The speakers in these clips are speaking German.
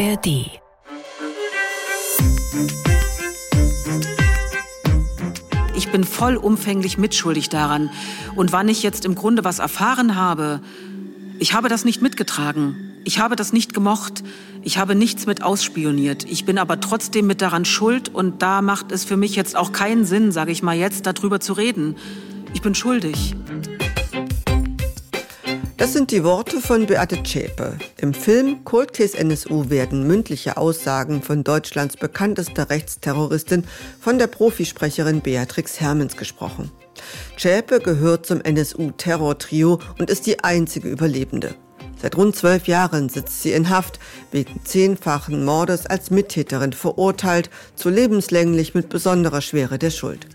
ARD. Ich bin vollumfänglich mitschuldig daran. Und wann ich jetzt im Grunde was erfahren habe, ich habe das nicht mitgetragen. Ich habe das nicht gemocht. Ich habe nichts mit ausspioniert. Ich bin aber trotzdem mit daran schuld und da macht es für mich jetzt auch keinen Sinn, sage ich mal jetzt, darüber zu reden. Ich bin schuldig. Das sind die Worte von Beate Zschäpe. Im Film Cold NSU werden mündliche Aussagen von Deutschlands bekanntester Rechtsterroristin von der Profisprecherin Beatrix Hermens gesprochen. Zschäpe gehört zum NSU-Terror-Trio und ist die einzige Überlebende. Seit rund zwölf Jahren sitzt sie in Haft, wegen zehnfachen Mordes als Mittäterin verurteilt, zu lebenslänglich mit besonderer Schwere der Schuld.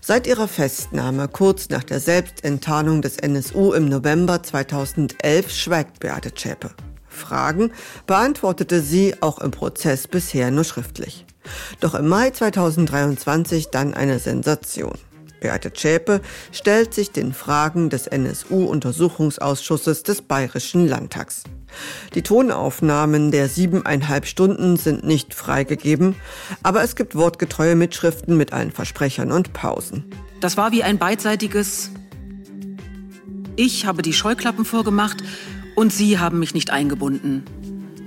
Seit ihrer Festnahme kurz nach der Selbstenttarnung des NSU im November 2011 schweigt Beate Zschäpe. Fragen beantwortete sie auch im Prozess bisher nur schriftlich. Doch im Mai 2023 dann eine Sensation. Beate Zschäpe stellt sich den Fragen des NSU-Untersuchungsausschusses des Bayerischen Landtags. Die Tonaufnahmen der siebeneinhalb Stunden sind nicht freigegeben, aber es gibt wortgetreue Mitschriften mit allen Versprechern und Pausen. Das war wie ein beidseitiges Ich habe die Scheuklappen vorgemacht und Sie haben mich nicht eingebunden.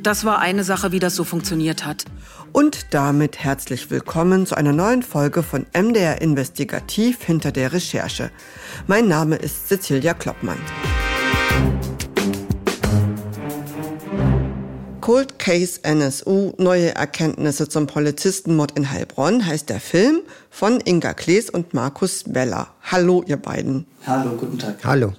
Das war eine Sache, wie das so funktioniert hat. Und damit herzlich willkommen zu einer neuen Folge von MDR Investigativ hinter der Recherche. Mein Name ist Cecilia Kloppmann. Cold Case NSU, neue Erkenntnisse zum Polizistenmord in Heilbronn heißt der Film von Inga Klees und Markus Weller. Hallo, ihr beiden. Hallo, guten Tag. Hallo.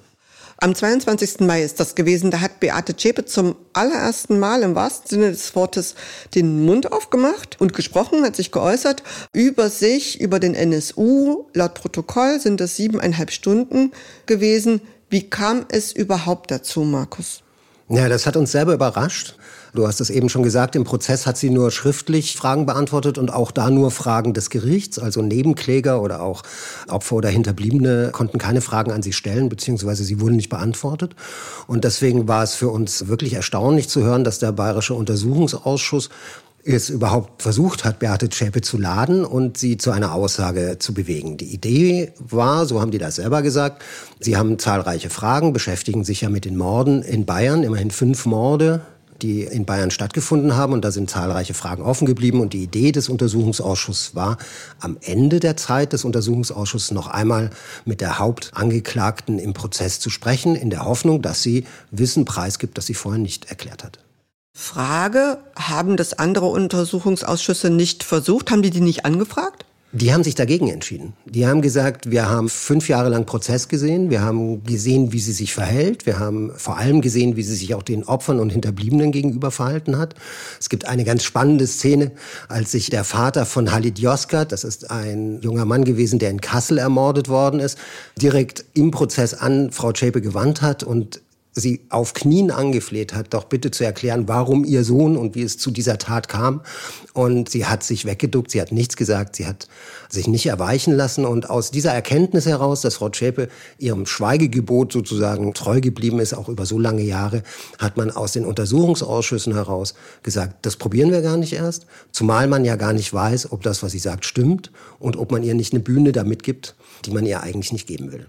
Am 22. Mai ist das gewesen. Da hat Beate Zschäpe zum allerersten Mal im wahrsten Sinne des Wortes den Mund aufgemacht und gesprochen, hat sich geäußert über sich, über den NSU. Laut Protokoll sind das siebeneinhalb Stunden gewesen. Wie kam es überhaupt dazu, Markus? Ja, das hat uns selber überrascht. Du hast es eben schon gesagt, im Prozess hat sie nur schriftlich Fragen beantwortet und auch da nur Fragen des Gerichts. Also Nebenkläger oder auch Opfer oder Hinterbliebene konnten keine Fragen an sie stellen, beziehungsweise sie wurden nicht beantwortet. Und deswegen war es für uns wirklich erstaunlich zu hören, dass der Bayerische Untersuchungsausschuss es überhaupt versucht hat, Beate Zschäpe zu laden und sie zu einer Aussage zu bewegen. Die Idee war, so haben die das selber gesagt, sie haben zahlreiche Fragen, beschäftigen sich ja mit den Morden in Bayern, immerhin fünf Morde die in Bayern stattgefunden haben. Und da sind zahlreiche Fragen offen geblieben. Und die Idee des Untersuchungsausschusses war, am Ende der Zeit des Untersuchungsausschusses noch einmal mit der Hauptangeklagten im Prozess zu sprechen, in der Hoffnung, dass sie Wissen preisgibt, das sie vorher nicht erklärt hat. Frage, haben das andere Untersuchungsausschüsse nicht versucht? Haben die die nicht angefragt? Die haben sich dagegen entschieden. Die haben gesagt, wir haben fünf Jahre lang Prozess gesehen, wir haben gesehen, wie sie sich verhält, wir haben vor allem gesehen, wie sie sich auch den Opfern und Hinterbliebenen gegenüber verhalten hat. Es gibt eine ganz spannende Szene, als sich der Vater von Halid Yozgat, das ist ein junger Mann gewesen, der in Kassel ermordet worden ist, direkt im Prozess an Frau Zschäpe gewandt hat und sie auf Knien angefleht hat, doch bitte zu erklären, warum ihr Sohn und wie es zu dieser Tat kam. Und sie hat sich weggeduckt, sie hat nichts gesagt, sie hat sich nicht erweichen lassen. Und aus dieser Erkenntnis heraus, dass Frau Zschäpe ihrem Schweigegebot sozusagen treu geblieben ist, auch über so lange Jahre, hat man aus den Untersuchungsausschüssen heraus gesagt, das probieren wir gar nicht erst. Zumal man ja gar nicht weiß, ob das, was sie sagt, stimmt und ob man ihr nicht eine Bühne damit gibt, die man ihr eigentlich nicht geben will.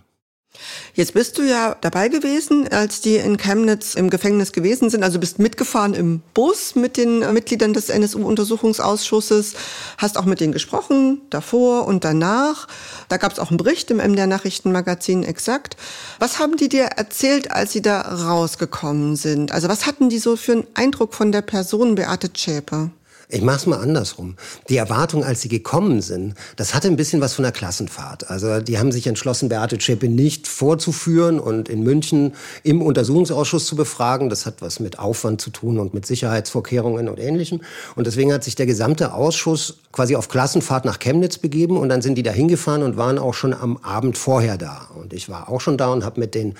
Jetzt bist du ja dabei gewesen, als die in Chemnitz im Gefängnis gewesen sind. Also bist mitgefahren im Bus mit den Mitgliedern des NSU-Untersuchungsausschusses, hast auch mit denen gesprochen, davor und danach. Da gab es auch einen Bericht im MDR Nachrichtenmagazin exakt. Was haben die dir erzählt, als sie da rausgekommen sind? Also was hatten die so für einen Eindruck von der Person Beate Zschäper? Ich mach's mal andersrum. Die Erwartung, als sie gekommen sind, das hatte ein bisschen was von einer Klassenfahrt. Also die haben sich entschlossen, Beate Zschäpe nicht vorzuführen und in München im Untersuchungsausschuss zu befragen. Das hat was mit Aufwand zu tun und mit Sicherheitsvorkehrungen und Ähnlichem. Und deswegen hat sich der gesamte Ausschuss quasi auf Klassenfahrt nach Chemnitz begeben und dann sind die da hingefahren und waren auch schon am Abend vorher da. Und ich war auch schon da und habe mit den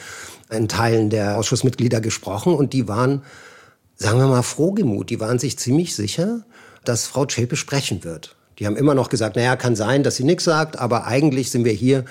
Teilen der Ausschussmitglieder gesprochen und die waren sagen wir mal, frohgemut. Die waren sich ziemlich sicher, dass Frau Zschäpe sprechen wird. Die haben immer noch gesagt, naja, kann sein, dass sie nichts sagt, aber eigentlich sind wir hier,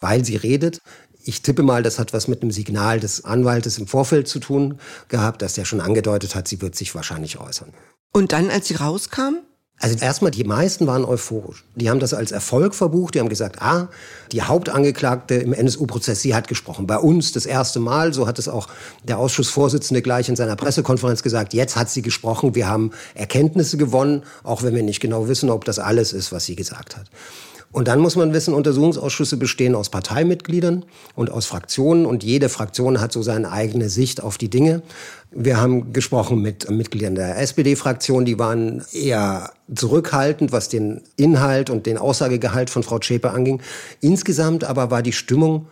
weil sie redet. Ich tippe mal, das hat was mit einem Signal des Anwaltes im Vorfeld zu tun gehabt, dass der schon angedeutet hat, sie wird sich wahrscheinlich äußern. Und dann, als sie rauskam? Also erstmal, die meisten waren euphorisch. Die haben das als Erfolg verbucht. Die haben gesagt, ah, die Hauptangeklagte im NSU-Prozess, sie hat gesprochen. Bei uns das erste Mal, so hat es auch der Ausschussvorsitzende gleich in seiner Pressekonferenz gesagt, jetzt hat sie gesprochen. Wir haben Erkenntnisse gewonnen, auch wenn wir nicht genau wissen, ob das alles ist, was sie gesagt hat. Und dann muss man wissen, Untersuchungsausschüsse bestehen aus Parteimitgliedern und aus Fraktionen und jede Fraktion hat so seine eigene Sicht auf die Dinge. Wir haben gesprochen mit Mitgliedern der SPD-Fraktion, die waren eher zurückhaltend, was den Inhalt und den Aussagegehalt von Frau Zschäpe anging. Insgesamt aber war die Stimmung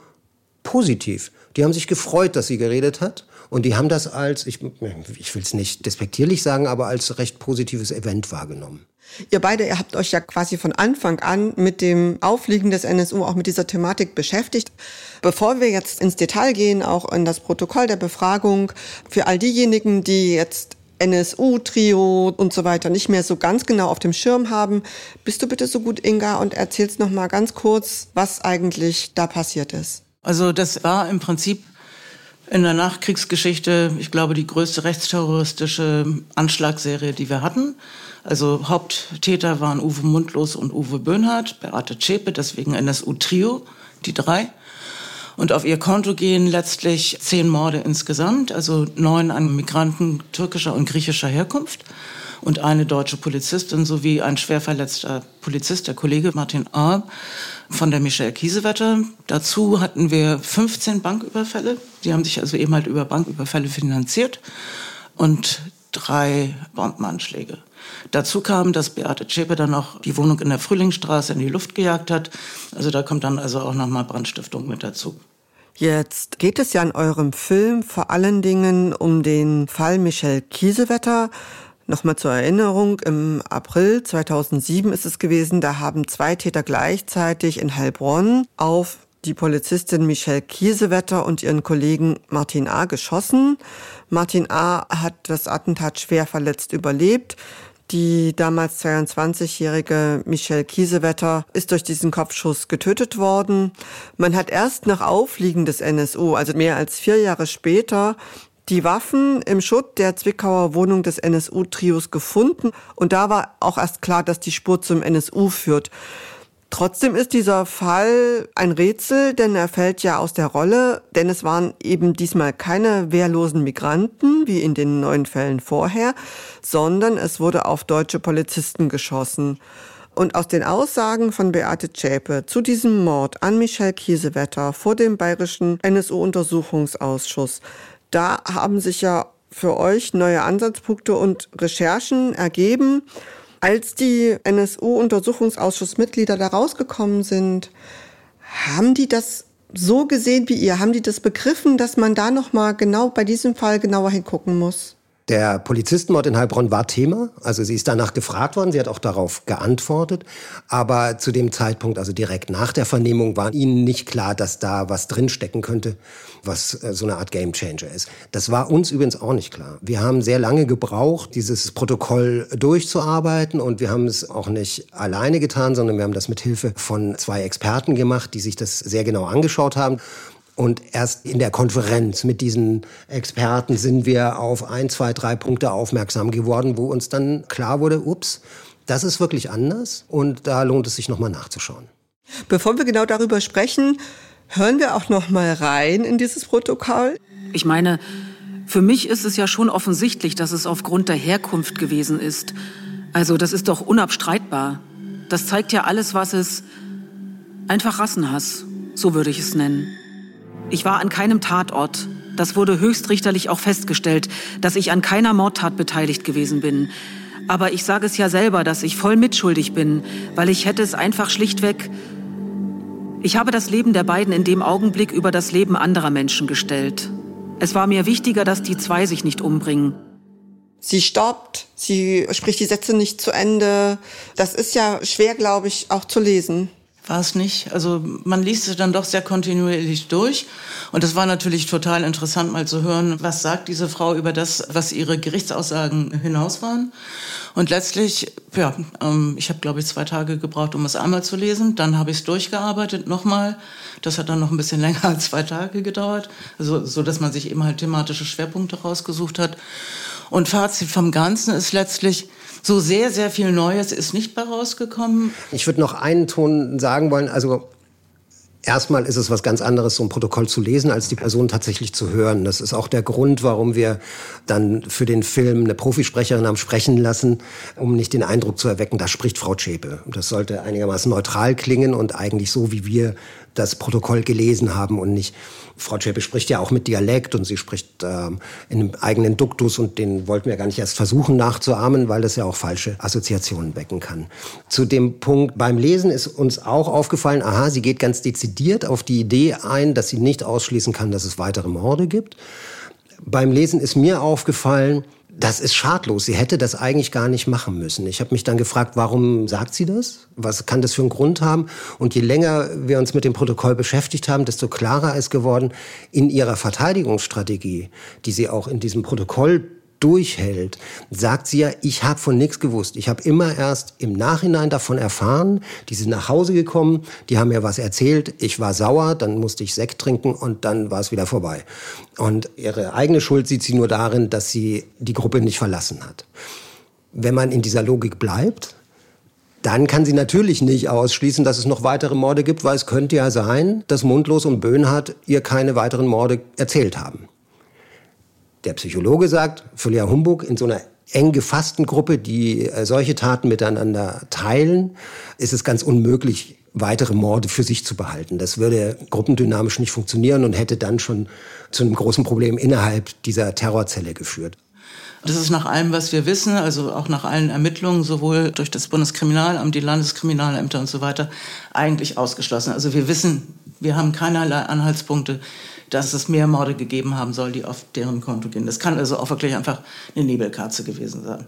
positiv. Die haben sich gefreut, dass sie geredet hat. Und die haben das als, ich, ich will es nicht despektierlich sagen, aber als recht positives Event wahrgenommen. Ihr beide, ihr habt euch ja quasi von Anfang an mit dem Aufliegen des NSU auch mit dieser Thematik beschäftigt. Bevor wir jetzt ins Detail gehen, auch in das Protokoll der Befragung, für all diejenigen, die jetzt NSU, Trio und so weiter nicht mehr so ganz genau auf dem Schirm haben, bist du bitte so gut, Inga, und erzählst noch mal ganz kurz, was eigentlich da passiert ist. Also das war im Prinzip in der Nachkriegsgeschichte, ich glaube, die größte rechtsterroristische Anschlagsserie, die wir hatten. Also Haupttäter waren Uwe Mundlos und Uwe Böhnhardt, Beate Zschäpe, deswegen NSU-Trio, die drei. Und auf ihr Konto gehen letztlich zehn Morde insgesamt, also neun an Migranten türkischer und griechischer Herkunft und eine deutsche Polizistin sowie ein schwer verletzter Polizist, der Kollege Martin A. von der Michelle Kiesewetter. Dazu hatten wir 15 Banküberfälle. Die haben sich also eben halt über Banküberfälle finanziert und drei Bombenanschläge. Dazu kam, dass Beate Zschäpe dann noch die Wohnung in der Frühlingsstraße in die Luft gejagt hat. Also da kommt dann also auch nochmal Brandstiftung mit dazu. Jetzt geht es ja in eurem Film vor allen Dingen um den Fall Michelle Kiesewetter. Nochmal zur Erinnerung, im April 2007 ist es gewesen, da haben zwei Täter gleichzeitig in Heilbronn auf die Polizistin Michelle Kiesewetter und ihren Kollegen Martin A. geschossen. Martin A. hat das Attentat schwer verletzt überlebt. Die damals 22-jährige Michelle Kiesewetter ist durch diesen Kopfschuss getötet worden. Man hat erst nach Aufliegen des NSU, also mehr als vier Jahre später, die Waffen im Schutt der Zwickauer Wohnung des NSU-Trios gefunden. Und da war auch erst klar, dass die Spur zum NSU führt. Trotzdem ist dieser Fall ein Rätsel, denn er fällt ja aus der Rolle, denn es waren eben diesmal keine wehrlosen Migranten, wie in den neuen Fällen vorher, sondern es wurde auf deutsche Polizisten geschossen. Und aus den Aussagen von Beate Zschäpe zu diesem Mord an Michelle Kiesewetter vor dem bayerischen NSU-Untersuchungsausschuss, da haben sich ja für euch neue Ansatzpunkte und Recherchen ergeben. Als die NSU-Untersuchungsausschussmitglieder da rausgekommen sind, haben die das so gesehen wie ihr? Haben die das begriffen, dass man da noch mal genau bei diesem Fall genauer hingucken muss? Der Polizistenmord in Heilbronn war Thema. Also sie ist danach gefragt worden. Sie hat auch darauf geantwortet. Aber zu dem Zeitpunkt, also direkt nach der Vernehmung, war ihnen nicht klar, dass da was drinstecken könnte, was äh, so eine Art Gamechanger ist. Das war uns übrigens auch nicht klar. Wir haben sehr lange gebraucht, dieses Protokoll durchzuarbeiten. Und wir haben es auch nicht alleine getan, sondern wir haben das mit Hilfe von zwei Experten gemacht, die sich das sehr genau angeschaut haben. Und erst in der Konferenz mit diesen Experten sind wir auf ein, zwei, drei Punkte aufmerksam geworden, wo uns dann klar wurde, ups, das ist wirklich anders und da lohnt es sich nochmal nachzuschauen. Bevor wir genau darüber sprechen, hören wir auch nochmal rein in dieses Protokoll. Ich meine, für mich ist es ja schon offensichtlich, dass es aufgrund der Herkunft gewesen ist. Also das ist doch unabstreitbar. Das zeigt ja alles, was es einfach Rassenhass, so würde ich es nennen. Ich war an keinem Tatort. Das wurde höchstrichterlich auch festgestellt, dass ich an keiner Mordtat beteiligt gewesen bin. Aber ich sage es ja selber, dass ich voll mitschuldig bin, weil ich hätte es einfach schlichtweg... Ich habe das Leben der beiden in dem Augenblick über das Leben anderer Menschen gestellt. Es war mir wichtiger, dass die zwei sich nicht umbringen. Sie stoppt, sie spricht die Sätze nicht zu Ende. Das ist ja schwer, glaube ich, auch zu lesen war es nicht. Also man liest es dann doch sehr kontinuierlich durch. Und es war natürlich total interessant, mal zu hören, was sagt diese Frau über das, was ihre Gerichtsaussagen hinaus waren. Und letztlich, ja, ähm, ich habe, glaube ich, zwei Tage gebraucht, um es einmal zu lesen. Dann habe ich es durchgearbeitet, nochmal. Das hat dann noch ein bisschen länger als zwei Tage gedauert. Also, so dass man sich eben halt thematische Schwerpunkte rausgesucht hat. Und Fazit vom Ganzen ist letztlich, so sehr, sehr viel Neues ist nicht bei rausgekommen. Ich würde noch einen Ton sagen wollen. Also Erstmal ist es was ganz anderes, so ein Protokoll zu lesen, als die Person tatsächlich zu hören. Das ist auch der Grund, warum wir dann für den Film eine Profisprecherin haben sprechen lassen, um nicht den Eindruck zu erwecken, da spricht Frau Zschäpe. Das sollte einigermaßen neutral klingen und eigentlich so, wie wir das Protokoll gelesen haben und nicht. Frau Zschäpe spricht ja auch mit Dialekt und sie spricht ähm, in einem eigenen Duktus und den wollten wir gar nicht erst versuchen nachzuahmen, weil das ja auch falsche Assoziationen wecken kann. Zu dem Punkt beim Lesen ist uns auch aufgefallen, aha, sie geht ganz dezidiert auf die Idee ein, dass sie nicht ausschließen kann, dass es weitere Morde gibt. Beim Lesen ist mir aufgefallen, das ist schadlos. Sie hätte das eigentlich gar nicht machen müssen. Ich habe mich dann gefragt, warum sagt sie das? Was kann das für einen Grund haben? Und je länger wir uns mit dem Protokoll beschäftigt haben, desto klarer ist geworden, in ihrer Verteidigungsstrategie, die sie auch in diesem Protokoll durchhält, sagt sie ja, ich habe von nichts gewusst. Ich habe immer erst im Nachhinein davon erfahren. Die sind nach Hause gekommen, die haben mir was erzählt, ich war sauer, dann musste ich Sekt trinken und dann war es wieder vorbei. Und ihre eigene Schuld sieht sie nur darin, dass sie die Gruppe nicht verlassen hat. Wenn man in dieser Logik bleibt, dann kann sie natürlich nicht ausschließen, dass es noch weitere Morde gibt, weil es könnte ja sein, dass Mundlos und Böhnhardt ihr keine weiteren Morde erzählt haben. Der Psychologe sagt, völliger Humbug, in so einer eng gefassten Gruppe, die äh, solche Taten miteinander teilen, ist es ganz unmöglich, weitere Morde für sich zu behalten. Das würde gruppendynamisch nicht funktionieren und hätte dann schon zu einem großen Problem innerhalb dieser Terrorzelle geführt. Das ist nach allem, was wir wissen, also auch nach allen Ermittlungen, sowohl durch das Bundeskriminalamt, die Landeskriminalämter und so weiter, eigentlich ausgeschlossen. Also wir wissen, wir haben keinerlei Anhaltspunkte, dass es mehr Morde gegeben haben soll, die auf deren Konto gehen. Das kann also auch wirklich einfach eine Nebelkatze gewesen sein.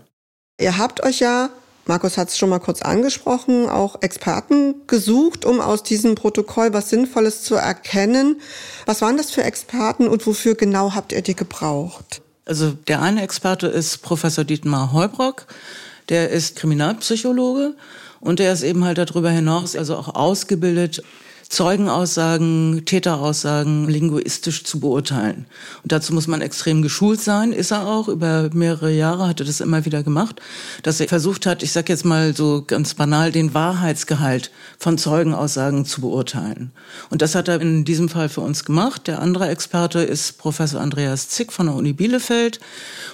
Ihr habt euch ja, Markus hat es schon mal kurz angesprochen, auch Experten gesucht, um aus diesem Protokoll was Sinnvolles zu erkennen. Was waren das für Experten und wofür genau habt ihr die gebraucht? Also der eine Experte ist Professor Dietmar Heubrock. Der ist Kriminalpsychologe und der ist eben halt darüber hinaus also auch ausgebildet Zeugenaussagen, Täteraussagen linguistisch zu beurteilen. Und dazu muss man extrem geschult sein, ist er auch. Über mehrere Jahre hat er das immer wieder gemacht, dass er versucht hat, ich sage jetzt mal so ganz banal, den Wahrheitsgehalt von Zeugenaussagen zu beurteilen. Und das hat er in diesem Fall für uns gemacht. Der andere Experte ist Professor Andreas Zick von der Uni Bielefeld.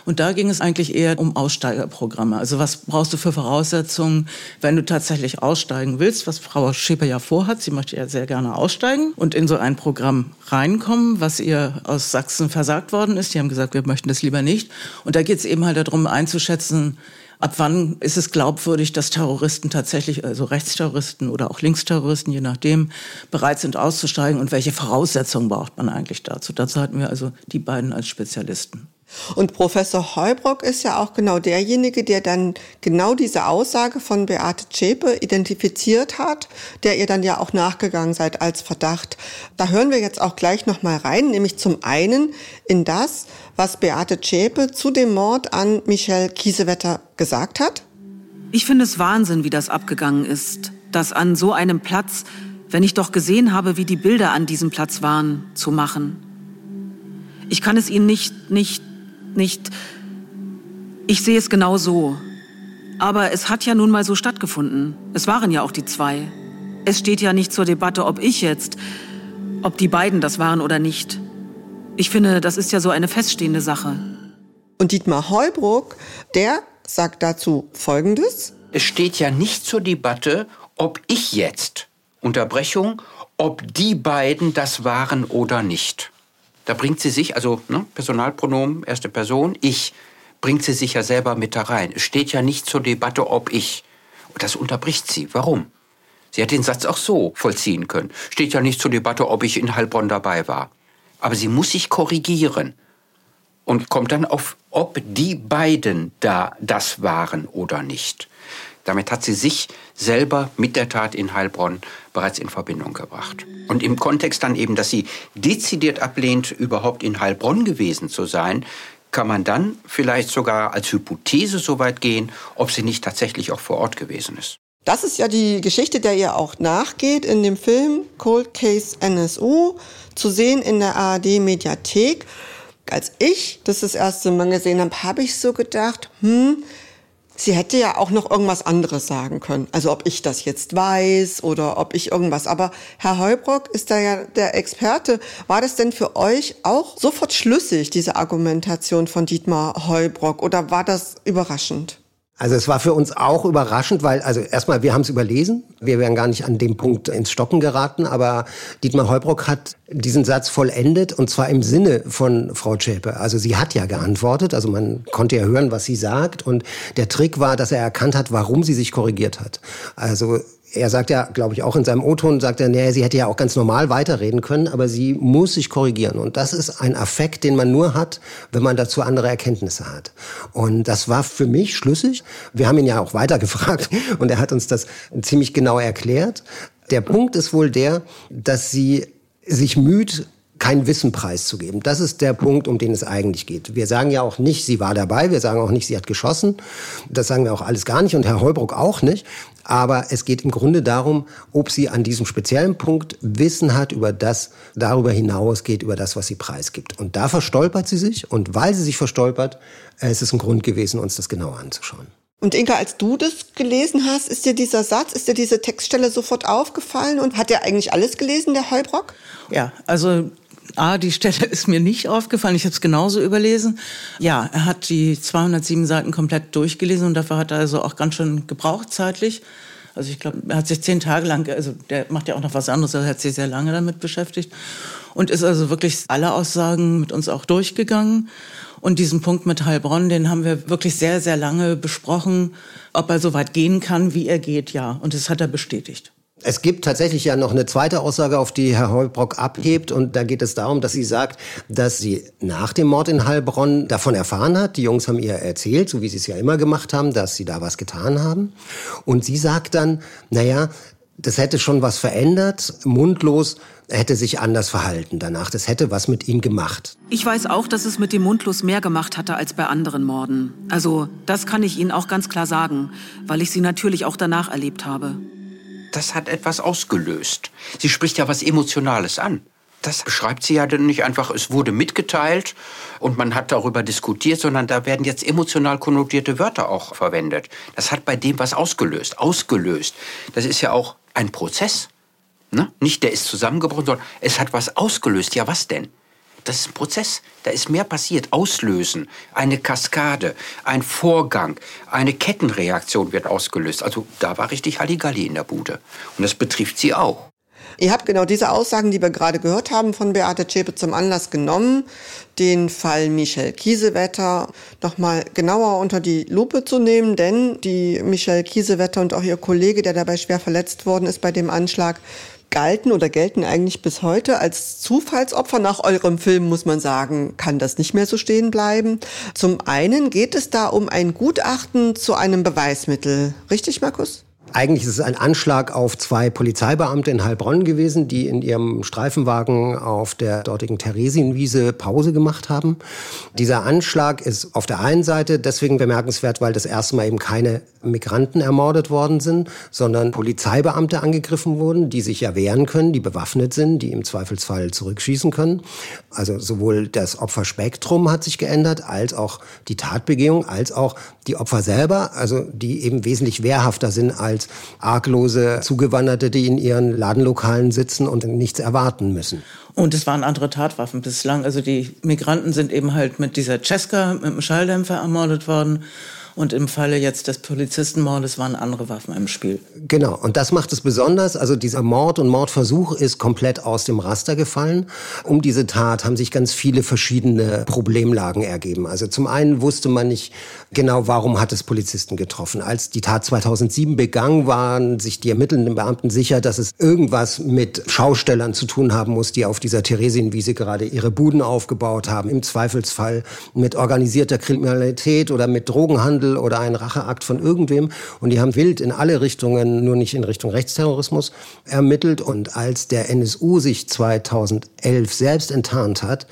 Und da ging es eigentlich eher um Aussteigerprogramme. Also was brauchst du für Voraussetzungen, wenn du tatsächlich aussteigen willst, was Frau Schäper ja vorhat. Sie möchte ja sehr sehr gerne aussteigen und in so ein Programm reinkommen, was ihr aus Sachsen versagt worden ist. Die haben gesagt, wir möchten das lieber nicht. Und da geht es eben halt darum einzuschätzen, ab wann ist es glaubwürdig, dass Terroristen tatsächlich, also Rechtsterroristen oder auch Linksterroristen, je nachdem, bereit sind auszusteigen und welche Voraussetzungen braucht man eigentlich dazu. Dazu hatten wir also die beiden als Spezialisten. Und Professor Heubrock ist ja auch genau derjenige, der dann genau diese Aussage von Beate Zschäpe identifiziert hat, der ihr dann ja auch nachgegangen seid als Verdacht. Da hören wir jetzt auch gleich noch mal rein, nämlich zum einen in das, was Beate Zschäpe zu dem Mord an Michelle Kiesewetter gesagt hat. Ich finde es Wahnsinn, wie das abgegangen ist, dass an so einem Platz, wenn ich doch gesehen habe, wie die Bilder an diesem Platz waren, zu machen. Ich kann es Ihnen nicht, nicht nicht, ich sehe es genau so. Aber es hat ja nun mal so stattgefunden. Es waren ja auch die zwei. Es steht ja nicht zur Debatte, ob ich jetzt, ob die beiden das waren oder nicht. Ich finde, das ist ja so eine feststehende Sache. Und Dietmar Heubruck, der sagt dazu Folgendes. Es steht ja nicht zur Debatte, ob ich jetzt, Unterbrechung, ob die beiden das waren oder nicht. Da bringt sie sich, also ne, Personalpronomen, erste Person, ich, bringt sie sich ja selber mit da rein. Es steht ja nicht zur Debatte, ob ich. Und das unterbricht sie. Warum? Sie hat den Satz auch so vollziehen können. Steht ja nicht zur Debatte, ob ich in Heilbronn dabei war. Aber sie muss sich korrigieren und kommt dann auf, ob die beiden da das waren oder nicht. Damit hat sie sich selber mit der Tat in Heilbronn bereits in Verbindung gebracht. Und im Kontext dann eben, dass sie dezidiert ablehnt, überhaupt in Heilbronn gewesen zu sein, kann man dann vielleicht sogar als Hypothese so weit gehen, ob sie nicht tatsächlich auch vor Ort gewesen ist. Das ist ja die Geschichte, der ihr auch nachgeht in dem Film Cold Case NSU, zu sehen in der ARD Mediathek. Als ich das das erste Mal gesehen habe, habe ich so gedacht, hm, Sie hätte ja auch noch irgendwas anderes sagen können. Also ob ich das jetzt weiß oder ob ich irgendwas. Aber Herr Heubrock ist da ja der Experte. War das denn für euch auch sofort schlüssig, diese Argumentation von Dietmar Heubrock? Oder war das überraschend? Also es war für uns auch überraschend, weil, also erstmal, wir haben es überlesen. Wir wären gar nicht an dem Punkt ins Stocken geraten, aber Dietmar Heubrock hat diesen Satz vollendet und zwar im Sinne von Frau Zschäpe. Also sie hat ja geantwortet, also man konnte ja hören, was sie sagt und der Trick war, dass er erkannt hat, warum sie sich korrigiert hat. Also er sagt ja, glaube ich, auch in seinem O-Ton, sagt er, naja, sie hätte ja auch ganz normal weiterreden können, aber sie muss sich korrigieren. Und das ist ein Affekt, den man nur hat, wenn man dazu andere Erkenntnisse hat. Und das war für mich schlüssig. Wir haben ihn ja auch weiter gefragt und er hat uns das ziemlich genau erklärt. Der Punkt ist wohl der, dass sie sich müht, kein Wissen preiszugeben. Das ist der Punkt, um den es eigentlich geht. Wir sagen ja auch nicht, sie war dabei, wir sagen auch nicht, sie hat geschossen. Das sagen wir auch alles gar nicht und Herr Heubruck auch nicht. Aber es geht im Grunde darum, ob sie an diesem speziellen Punkt Wissen hat über das, darüber hinausgeht, über das, was sie preisgibt. Und da verstolpert sie sich. Und weil sie sich verstolpert, äh, ist es ein Grund gewesen, uns das genauer anzuschauen. Und Inka, als du das gelesen hast, ist dir dieser Satz, ist dir diese Textstelle sofort aufgefallen und hat er eigentlich alles gelesen, der Heubrock? Ja, also A, die Stelle ist mir nicht aufgefallen. Ich habe es genauso überlesen. Ja, er hat die 207 Seiten komplett durchgelesen und dafür hat er also auch ganz schön gebraucht zeitlich. Also ich glaube, er hat sich zehn Tage lang, also der macht ja auch noch was anderes, er hat sich sehr lange damit beschäftigt und ist also wirklich alle Aussagen mit uns auch durchgegangen. Und diesen Punkt mit Heilbronn, den haben wir wirklich sehr, sehr lange besprochen, ob er so weit gehen kann, wie er geht, ja. Und das hat er bestätigt. Es gibt tatsächlich ja noch eine zweite Aussage, auf die Herr Heubrock abhebt. Und da geht es darum, dass sie sagt, dass sie nach dem Mord in Heilbronn davon erfahren hat. Die Jungs haben ihr erzählt, so wie sie es ja immer gemacht haben, dass sie da was getan haben. Und sie sagt dann, naja, das hätte schon was verändert. Mundlos hätte sich anders verhalten danach. Das hätte was mit ihm gemacht. Ich weiß auch, dass es mit dem Mundlos mehr gemacht hatte als bei anderen Morden. Also, das kann ich Ihnen auch ganz klar sagen, weil ich sie natürlich auch danach erlebt habe das hat etwas ausgelöst. Sie spricht ja was Emotionales an. Das beschreibt sie ja dann nicht einfach, es wurde mitgeteilt und man hat darüber diskutiert, sondern da werden jetzt emotional konnotierte Wörter auch verwendet. Das hat bei dem was ausgelöst. Ausgelöst. Das ist ja auch ein Prozess. Ne? Nicht der ist zusammengebrochen, sondern es hat was ausgelöst. Ja, was denn? Das ist ein Prozess. Da ist mehr passiert. Auslösen, eine Kaskade, ein Vorgang, eine Kettenreaktion wird ausgelöst. Also da war richtig Halligalli in der Bude. Und das betrifft sie auch. Ihr habt genau diese Aussagen, die wir gerade gehört haben von Beate Zschäpe zum Anlass genommen, den Fall Michel Kiesewetter nochmal genauer unter die Lupe zu nehmen, denn die Michel Kiesewetter und auch ihr Kollege, der dabei schwer verletzt worden ist bei dem Anschlag, galten oder gelten eigentlich bis heute als Zufallsopfer. Nach eurem Film muss man sagen, kann das nicht mehr so stehen bleiben. Zum einen geht es da um ein Gutachten zu einem Beweismittel. Richtig, Markus? Eigentlich ist es ein Anschlag auf zwei Polizeibeamte in Heilbronn gewesen, die in ihrem Streifenwagen auf der dortigen Theresienwiese Pause gemacht haben. Dieser Anschlag ist auf der einen Seite deswegen bemerkenswert, weil das erste Mal eben keine Migranten ermordet worden sind, sondern Polizeibeamte angegriffen wurden, die sich ja wehren können, die bewaffnet sind, die im Zweifelsfall zurückschießen können. Also sowohl das Opferspektrum hat sich geändert, als auch die Tatbegehung, als auch die Opfer selber, also die eben wesentlich wehrhafter sind als arglose Zugewanderte, die in ihren Ladenlokalen sitzen und nichts erwarten müssen. Und es waren andere Tatwaffen bislang. Also die Migranten sind eben halt mit dieser Cesca, mit dem Schalldämpfer ermordet worden. Und im Falle jetzt des Polizistenmordes waren andere Waffen im Spiel. Genau. Und das macht es besonders. Also dieser Mord und Mordversuch ist komplett aus dem Raster gefallen. Um diese Tat haben sich ganz viele verschiedene Problemlagen ergeben. Also zum einen wusste man nicht genau, warum hat es Polizisten getroffen. Als die Tat 2007 begangen, waren sich die ermittelnden Beamten sicher, dass es irgendwas mit Schaustellern zu tun haben muss, die auf dieser Theresienwiese gerade ihre Buden aufgebaut haben. Im Zweifelsfall mit organisierter Kriminalität oder mit Drogenhandel Drogenhandel oder ein Racheakt von irgendwem. Und die haben wild in alle Richtungen, nur nicht in Richtung Rechtsterrorismus, ermittelt. Und als der NSU sich 2011 selbst enttarnt hat,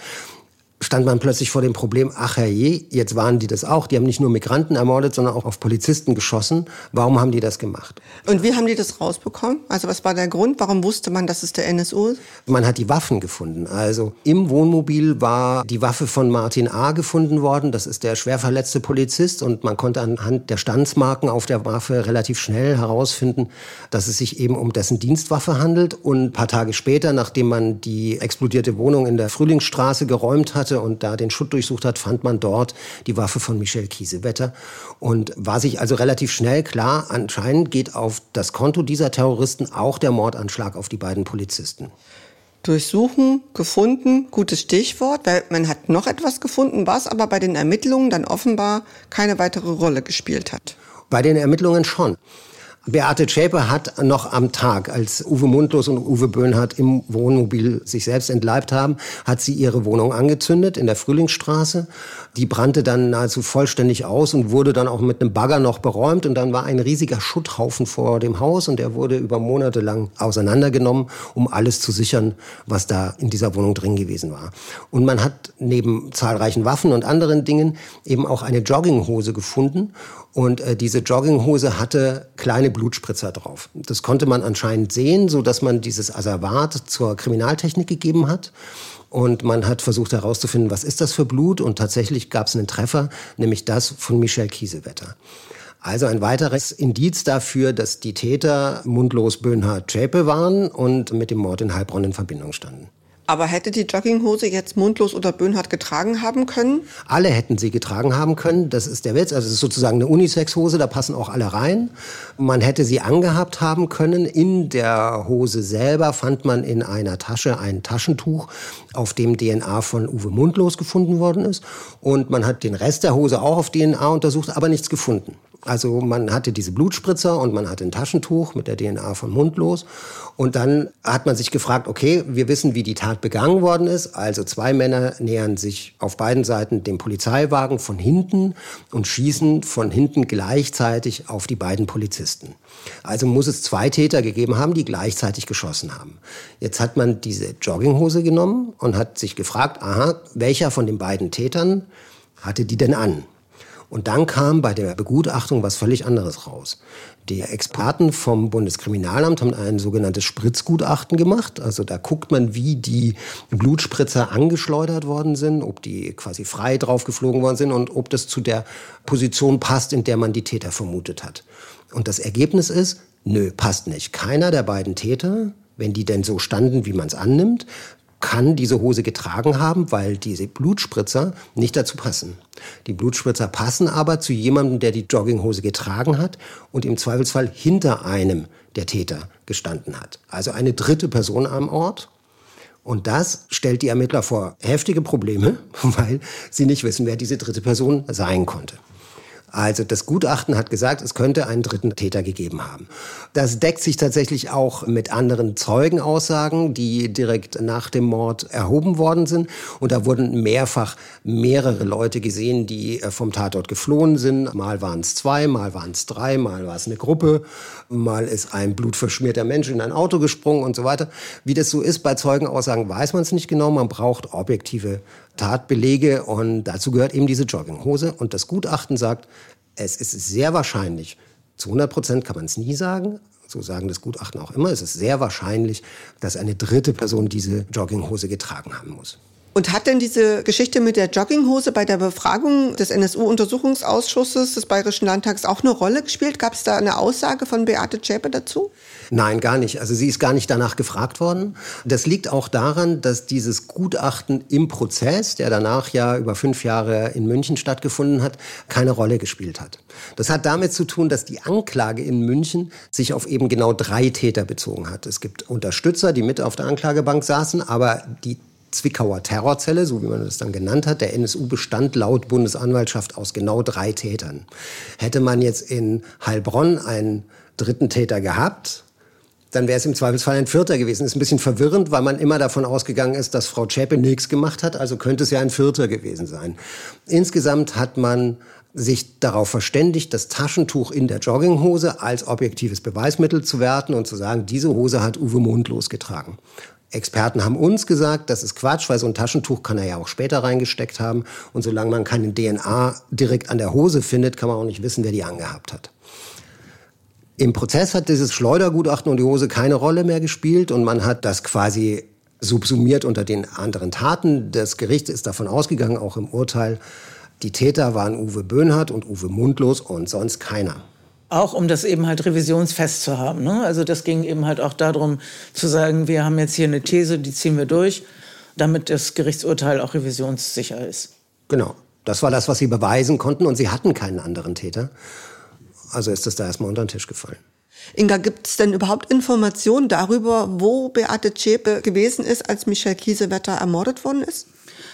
stand man plötzlich vor dem Problem, ach herrje, jetzt waren die das auch. Die haben nicht nur Migranten ermordet, sondern auch auf Polizisten geschossen. Warum haben die das gemacht? Und wie haben die das rausbekommen? Also was war der Grund? Warum wusste man, dass es der NSU ist? Man hat die Waffen gefunden. Also im Wohnmobil war die Waffe von Martin A. gefunden worden. Das ist der schwer verletzte Polizist. Und man konnte anhand der Standsmarken auf der Waffe relativ schnell herausfinden, dass es sich eben um dessen Dienstwaffe handelt. Und ein paar Tage später, nachdem man die explodierte Wohnung in der Frühlingsstraße geräumt hatte, hatte und da den Schutt durchsucht hat, fand man dort die Waffe von Michel Kiesewetter und war sich also relativ schnell klar, anscheinend geht auf das Konto dieser Terroristen auch der Mordanschlag auf die beiden Polizisten. Durchsuchen, gefunden, gutes Stichwort, weil man hat noch etwas gefunden, was aber bei den Ermittlungen dann offenbar keine weitere Rolle gespielt hat. Bei den Ermittlungen schon. Beate Schäpe hat noch am Tag, als Uwe Mundlos und Uwe Böhnhardt im Wohnmobil sich selbst entleibt haben, hat sie ihre Wohnung angezündet in der Frühlingsstraße. Die brannte dann nahezu vollständig aus und wurde dann auch mit einem Bagger noch beräumt. Und dann war ein riesiger Schutthaufen vor dem Haus und der wurde über Monate lang auseinandergenommen, um alles zu sichern, was da in dieser Wohnung drin gewesen war. Und man hat neben zahlreichen Waffen und anderen Dingen eben auch eine Jogginghose gefunden. Und äh, diese Jogginghose hatte kleine Blutspritzer drauf. Das konnte man anscheinend sehen, so dass man dieses Asservat zur Kriminaltechnik gegeben hat. Und man hat versucht herauszufinden, was ist das für Blut? Und tatsächlich gab es einen Treffer, nämlich das von Michel Kiesewetter. Also ein weiteres Indiz dafür, dass die Täter mundlos Böhnhardt Zschäpe waren und mit dem Mord in Heilbronn in Verbindung standen. Aber hätte die Jogginghose jetzt mundlos oder Böhnhardt getragen haben können? Alle hätten sie getragen haben können. Das ist der Witz. Also es ist sozusagen eine Unisex-Hose, da passen auch alle rein. Man hätte sie angehabt haben können. In der Hose selber fand man in einer Tasche ein Taschentuch, auf dem DNA von Uwe Mundlos gefunden worden ist. Und man hat den Rest der Hose auch auf DNA untersucht, aber nichts gefunden. Also man hatte diese Blutspritzer und man hatte ein Taschentuch mit der DNA von Mundlos. Und dann hat man sich gefragt, okay, wir wissen, wie die Tat begangen worden ist. Also zwei Männer nähern sich auf beiden Seiten dem Polizeiwagen von hinten und schießen von hinten gleichzeitig auf die beiden Polizisten. Also muss es zwei Täter gegeben haben, die gleichzeitig geschossen haben. Jetzt hat man diese Jogginghose genommen und hat sich gefragt, aha, welcher von den beiden Tätern hatte die denn an? Und dann kam bei der Begutachtung was völlig anderes raus. Die Experten vom Bundeskriminalamt haben ein sogenanntes Spritzgutachten gemacht. Also da guckt man, wie die Blutspritzer angeschleudert worden sind, ob die quasi frei draufgeflogen worden sind und ob das zu der Position passt, in der man die Täter vermutet hat. Und das Ergebnis ist, nö, passt nicht. Keiner der beiden Täter, wenn die denn so standen, wie man es annimmt, kann diese Hose getragen haben, weil diese Blutspritzer nicht dazu passen. Die Blutspritzer passen aber zu jemandem, der die Jogginghose getragen hat und im Zweifelsfall hinter einem der Täter gestanden hat. Also eine dritte Person am Ort. Und das stellt die Ermittler vor heftige Probleme, weil sie nicht wissen, wer diese dritte Person sein konnte. Also das Gutachten hat gesagt, es könnte einen dritten Täter gegeben haben. Das deckt sich tatsächlich auch mit anderen Zeugenaussagen, die direkt nach dem Mord erhoben worden sind. Und da wurden mehrfach mehrere Leute gesehen, die äh, vom Tatort geflohen sind. Mal waren es zwei, mal waren es drei, mal war es eine Gruppe, mal ist ein blutverschmierter Mensch in ein Auto gesprungen und so weiter. Wie das so ist bei Zeugenaussagen, weiß man es nicht genau. Man braucht objektive Tatbelege und dazu gehört eben diese Jogginghose. Und das Gutachten sagt, es ist sehr wahrscheinlich, zu 100 Prozent kann man es nie sagen, so sagen das Gutachten auch immer, es ist sehr wahrscheinlich, dass eine dritte Person diese Jogginghose getragen haben muss. Und hat denn diese Geschichte mit der Jogginghose bei der Befragung des NSU-Untersuchungsausschusses des Bayerischen Landtags auch eine Rolle gespielt? Gab es da eine Aussage von Beate Zschäpe dazu? Nein, gar nicht. Also sie ist gar nicht danach gefragt worden. Das liegt auch daran, dass dieses Gutachten im Prozess, der danach ja über fünf Jahre in München stattgefunden hat, keine Rolle gespielt hat. Das hat damit zu tun, dass die Anklage in München sich auf eben genau drei Täter bezogen hat. Es gibt Unterstützer, die mit auf der Anklagebank saßen, aber die Zwickauer Terrorzelle, so wie man das dann genannt hat. Der NSU bestand laut Bundesanwaltschaft aus genau drei Tätern. Hätte man jetzt in Heilbronn einen dritten Täter gehabt, dann wäre es im Zweifelsfall ein Vierter gewesen. Ist ein bisschen verwirrend, weil man immer davon ausgegangen ist, dass Frau Zschäpe nichts gemacht hat, also könnte es ja ein Vierter gewesen sein. Insgesamt hat man sich darauf verständigt, das Taschentuch in der Jogginghose als objektives Beweismittel zu werten und zu sagen, diese Hose hat Uwe Mundlos getragen. Experten haben uns gesagt, das ist Quatsch, weil so ein Taschentuch kann er ja auch später reingesteckt haben. Und solange man keine DNA direkt an der Hose findet, kann man auch nicht wissen, wer die angehabt hat. Im Prozess hat dieses Schleudergutachten und die Hose keine Rolle mehr gespielt und man hat das quasi subsumiert unter den anderen Taten. Das Gericht ist davon ausgegangen, auch im Urteil, die Täter waren Uwe Böhnhardt und Uwe Mundlos und sonst keiner. Auch um das eben halt revisionsfest zu haben. Ne? Also das ging eben halt auch darum zu sagen, wir haben jetzt hier eine These, die ziehen wir durch, damit das Gerichtsurteil auch revisionssicher ist. Genau. Das war das, was sie beweisen konnten und sie hatten keinen anderen Täter. Also ist das da erstmal unter den Tisch gefallen. Inga, gibt es denn überhaupt Informationen darüber, wo Beate Zschäpe gewesen ist, als Michel Kiesewetter ermordet worden ist?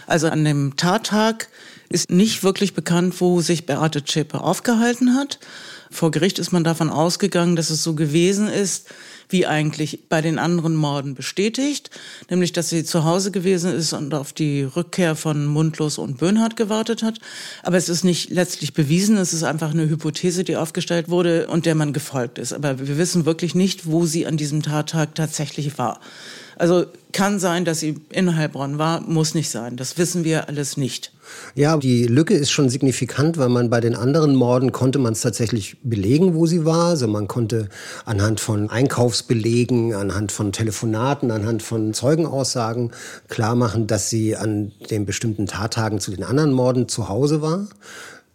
Also an dem Tattag ist nicht wirklich bekannt, wo sich Beate Zschäpe aufgehalten hat. Vor Gericht ist man davon ausgegangen, dass es so gewesen ist, wie eigentlich bei den anderen Morden bestätigt, nämlich dass sie zu Hause gewesen ist und auf die Rückkehr von Mundlos und Böhnhardt gewartet hat. Aber es ist nicht letztlich bewiesen, es ist einfach eine Hypothese, die aufgestellt wurde und der man gefolgt ist. Aber wir wissen wirklich nicht, wo sie an diesem Tattag tatsächlich war. Also kann sein, dass sie in Heilbronn war, muss nicht sein. Das wissen wir alles nicht. Ja, die Lücke ist schon signifikant, weil man bei den anderen Morden konnte man es tatsächlich belegen, wo sie war. Also man konnte anhand von Einkaufsbelegen, anhand von Telefonaten, anhand von Zeugenaussagen klar machen, dass sie an den bestimmten Tattagen zu den anderen Morden zu Hause war.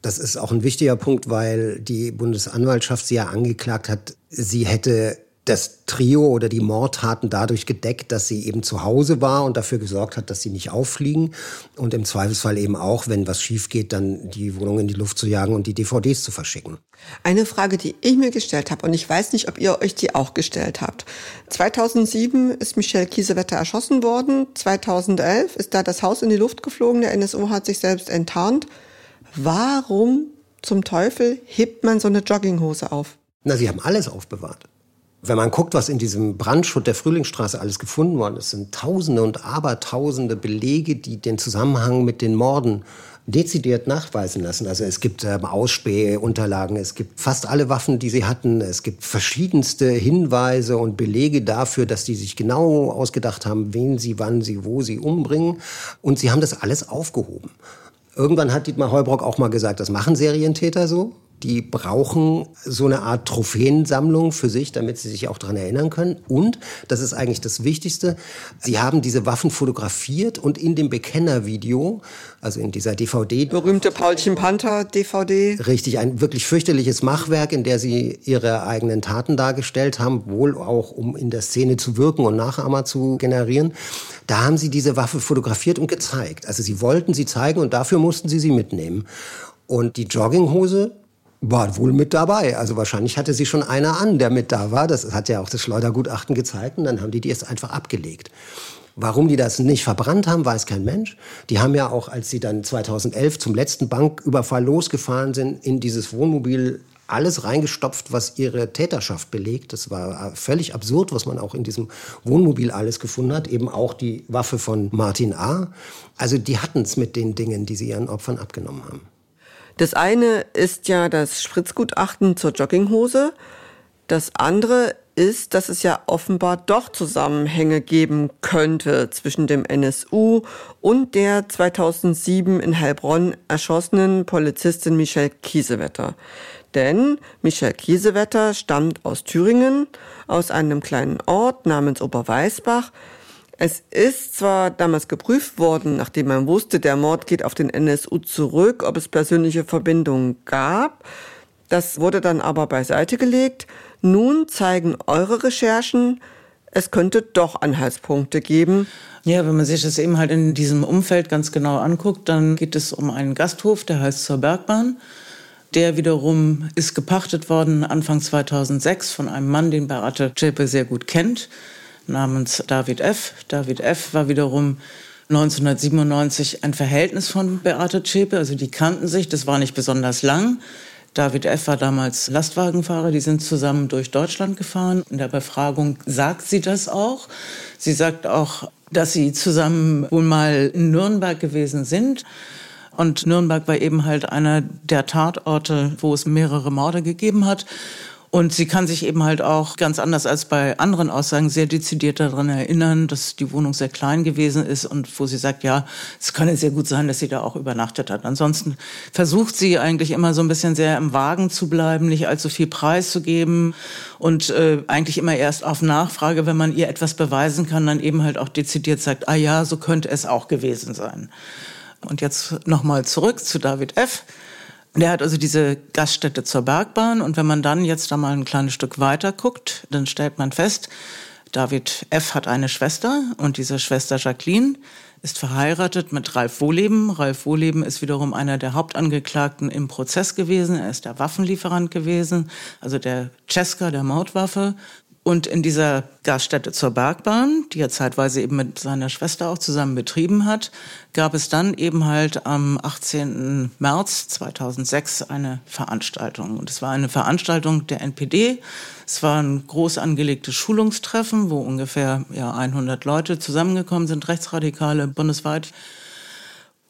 Das ist auch ein wichtiger Punkt, weil die Bundesanwaltschaft sie ja angeklagt hat, sie hätte das Trio oder die Mordtaten dadurch gedeckt, dass sie eben zu Hause war und dafür gesorgt hat, dass sie nicht auffliegen und im Zweifelsfall eben auch, wenn was schief geht, dann die Wohnung in die Luft zu jagen und die DVDs zu verschicken. Eine Frage, die ich mir gestellt habe und ich weiß nicht, ob ihr euch die auch gestellt habt. 2007 ist Michel Kiesewetter erschossen worden, 2011 ist da das Haus in die Luft geflogen, der NSU hat sich selbst enttarnt. Warum zum Teufel hebt man so eine Jogginghose auf? Na, sie haben alles aufbewahrt. Wenn man guckt, was in diesem Brandschutt der Frühlingsstraße alles gefunden worden ist, sind Tausende und Abertausende Belege, die den Zusammenhang mit den Morden dezidiert nachweisen lassen. Also es gibt ähm, Ausspähunterlagen, es gibt fast alle Waffen, die sie hatten, es gibt verschiedenste Hinweise und Belege dafür, dass die sich genau ausgedacht haben, wen sie, wann sie, wo sie umbringen. Und sie haben das alles aufgehoben. Irgendwann hat Dietmar Heubrock auch mal gesagt, das machen Serientäter so die brauchen so eine Art Trophäensammlung für sich, damit sie sich auch daran erinnern können. Und, das ist eigentlich das Wichtigste, sie haben diese Waffen fotografiert und in dem Bekennervideo, also in dieser DVD. Berühmte Paulchen Panther DVD. Richtig, ein wirklich fürchterliches Machwerk, in der sie ihre eigenen Taten dargestellt haben, wohl auch um in der Szene zu wirken und Nachahmer zu generieren. Da haben sie diese Waffe fotografiert und gezeigt. Also sie wollten sie zeigen und dafür mussten sie sie mitnehmen. Und die Jogginghose war wohl mit dabei. Also wahrscheinlich hatte sie schon einer an, der mit da war. Das hat ja auch das Schleudergutachten gezeigt. Und dann haben die die jetzt einfach abgelegt. Warum die das nicht verbrannt haben, weiß kein Mensch. Die haben ja auch, als sie dann 2011 zum letzten Banküberfall losgefahren sind, in dieses Wohnmobil alles reingestopft, was ihre Täterschaft belegt. Das war völlig absurd, was man auch in diesem Wohnmobil alles gefunden hat. Eben auch die Waffe von Martin A. Also die hatten es mit den Dingen, die sie ihren Opfern abgenommen haben. Das eine ist ja das Spritzgutachten zur Jogginghose. Das andere ist, dass es ja offenbar doch Zusammenhänge geben könnte zwischen dem NSU und der 2007 in Heilbronn erschossenen Polizistin Michelle Kiesewetter. Denn Michelle Kiesewetter stammt aus Thüringen, aus einem kleinen Ort namens Oberweißbach, es ist zwar damals geprüft worden, nachdem man wusste, der Mord geht auf den NSU zurück, ob es persönliche Verbindungen gab. Das wurde dann aber beiseite gelegt. Nun zeigen eure Recherchen, es könnte doch Anhaltspunkte geben. Ja, wenn man sich das eben halt in diesem Umfeld ganz genau anguckt, dann geht es um einen Gasthof, der heißt zur Bergbahn. Der wiederum ist gepachtet worden Anfang 2006 von einem Mann, den Beate Zschäpe sehr gut kennt namens David F. David F. war wiederum 1997 ein Verhältnis von Beate Zschäpe, also die kannten sich, das war nicht besonders lang. David F. war damals Lastwagenfahrer, die sind zusammen durch Deutschland gefahren. In der Befragung sagt sie das auch. Sie sagt auch, dass sie zusammen wohl mal in Nürnberg gewesen sind. Und Nürnberg war eben halt einer der Tatorte, wo es mehrere Morde gegeben hat. Und sie kann sich eben halt auch ganz anders als bei anderen Aussagen sehr dezidiert daran erinnern, dass die Wohnung sehr klein gewesen ist und wo sie sagt, ja, es könne sehr gut sein, dass sie da auch übernachtet hat. Ansonsten versucht sie eigentlich immer so ein bisschen sehr im Wagen zu bleiben, nicht allzu viel preiszugeben und äh, eigentlich immer erst auf Nachfrage, wenn man ihr etwas beweisen kann, dann eben halt auch dezidiert sagt, ah ja, so könnte es auch gewesen sein. Und jetzt nochmal zurück zu David F. Der hat also diese Gaststätte zur Bergbahn und wenn man dann jetzt da mal ein kleines Stück weiter guckt, dann stellt man fest, David F. hat eine Schwester und diese Schwester Jacqueline ist verheiratet mit Ralf Wohleben. Ralf Wohleben ist wiederum einer der Hauptangeklagten im Prozess gewesen. Er ist der Waffenlieferant gewesen, also der Cesca der Mordwaffe. Und in dieser Gaststätte zur Bergbahn, die er zeitweise eben mit seiner Schwester auch zusammen betrieben hat, gab es dann eben halt am 18. März 2006 eine Veranstaltung. Und es war eine Veranstaltung der NPD. Es war ein groß angelegtes Schulungstreffen, wo ungefähr ja, 100 Leute zusammengekommen sind, Rechtsradikale bundesweit.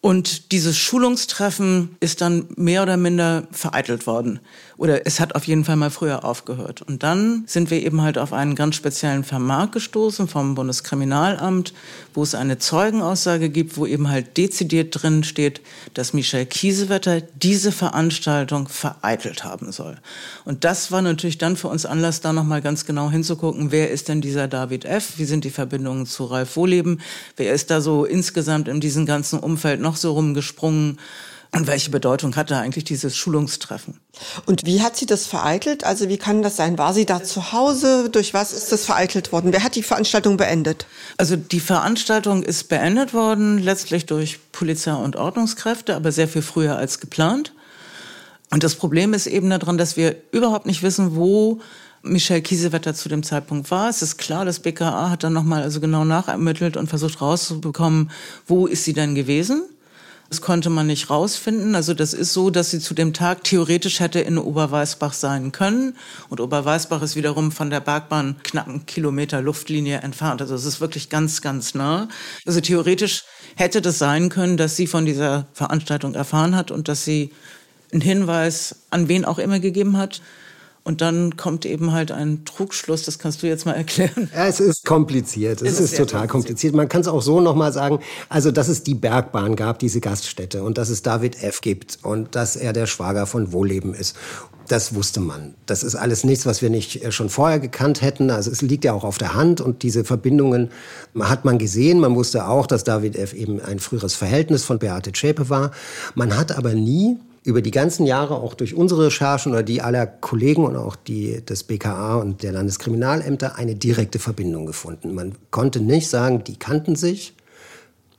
Und dieses Schulungstreffen ist dann mehr oder minder vereitelt worden. Oder es hat auf jeden Fall mal früher aufgehört. Und dann sind wir eben halt auf einen ganz speziellen Vermerk gestoßen vom Bundeskriminalamt, wo es eine Zeugenaussage gibt, wo eben halt dezidiert drin steht, dass Michel Kiesewetter diese Veranstaltung vereitelt haben soll. Und das war natürlich dann für uns Anlass, da nochmal ganz genau hinzugucken, wer ist denn dieser David F., wie sind die Verbindungen zu Ralf Wohleben, wer ist da so insgesamt in diesem ganzen Umfeld noch so rumgesprungen, und welche Bedeutung hatte eigentlich dieses Schulungstreffen? Und wie hat sie das vereitelt? Also wie kann das sein? War sie da zu Hause? Durch was ist das vereitelt worden? Wer hat die Veranstaltung beendet? Also die Veranstaltung ist beendet worden, letztlich durch Polizei und Ordnungskräfte, aber sehr viel früher als geplant. Und das Problem ist eben daran, dass wir überhaupt nicht wissen, wo Michelle Kiesewetter zu dem Zeitpunkt war. Es ist klar, das BKA hat dann nochmal also genau nachermittelt und versucht rauszubekommen, wo ist sie denn gewesen. Das konnte man nicht rausfinden. Also das ist so, dass sie zu dem Tag theoretisch hätte in Oberweißbach sein können. Und Oberweißbach ist wiederum von der Bergbahn knapp einen Kilometer Luftlinie entfernt. Also es ist wirklich ganz, ganz nah. Also theoretisch hätte das sein können, dass sie von dieser Veranstaltung erfahren hat und dass sie einen Hinweis an wen auch immer gegeben hat. Und dann kommt eben halt ein Trugschluss, das kannst du jetzt mal erklären. Ja, es ist kompliziert, es, es ist, ist total kompliziert. kompliziert. Man kann es auch so nochmal sagen, also dass es die Bergbahn gab, diese Gaststätte und dass es David F. gibt und dass er der Schwager von Wohleben ist. Das wusste man. Das ist alles nichts, was wir nicht äh, schon vorher gekannt hätten. Also es liegt ja auch auf der Hand und diese Verbindungen hat man gesehen. Man wusste auch, dass David F. eben ein früheres Verhältnis von Beate Zschäpe war. Man hat aber nie über die ganzen Jahre auch durch unsere Recherchen oder die aller Kollegen und auch die des BKA und der Landeskriminalämter eine direkte Verbindung gefunden. Man konnte nicht sagen, die kannten sich,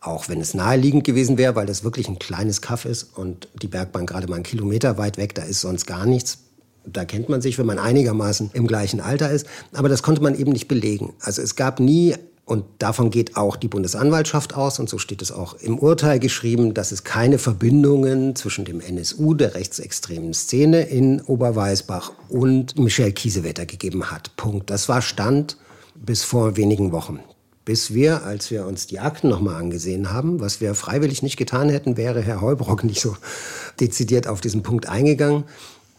auch wenn es naheliegend gewesen wäre, weil das wirklich ein kleines Kaff ist und die Bergbahn gerade mal einen Kilometer weit weg, da ist sonst gar nichts. Da kennt man sich, wenn man einigermaßen im gleichen Alter ist. Aber das konnte man eben nicht belegen. Also es gab nie und davon geht auch die Bundesanwaltschaft aus, und so steht es auch im Urteil geschrieben, dass es keine Verbindungen zwischen dem NSU, der rechtsextremen Szene in Oberweißbach, und Michel Kiesewetter gegeben hat. Punkt. Das war Stand bis vor wenigen Wochen. Bis wir, als wir uns die Akten nochmal angesehen haben, was wir freiwillig nicht getan hätten, wäre Herr Heubrock nicht so dezidiert auf diesen Punkt eingegangen,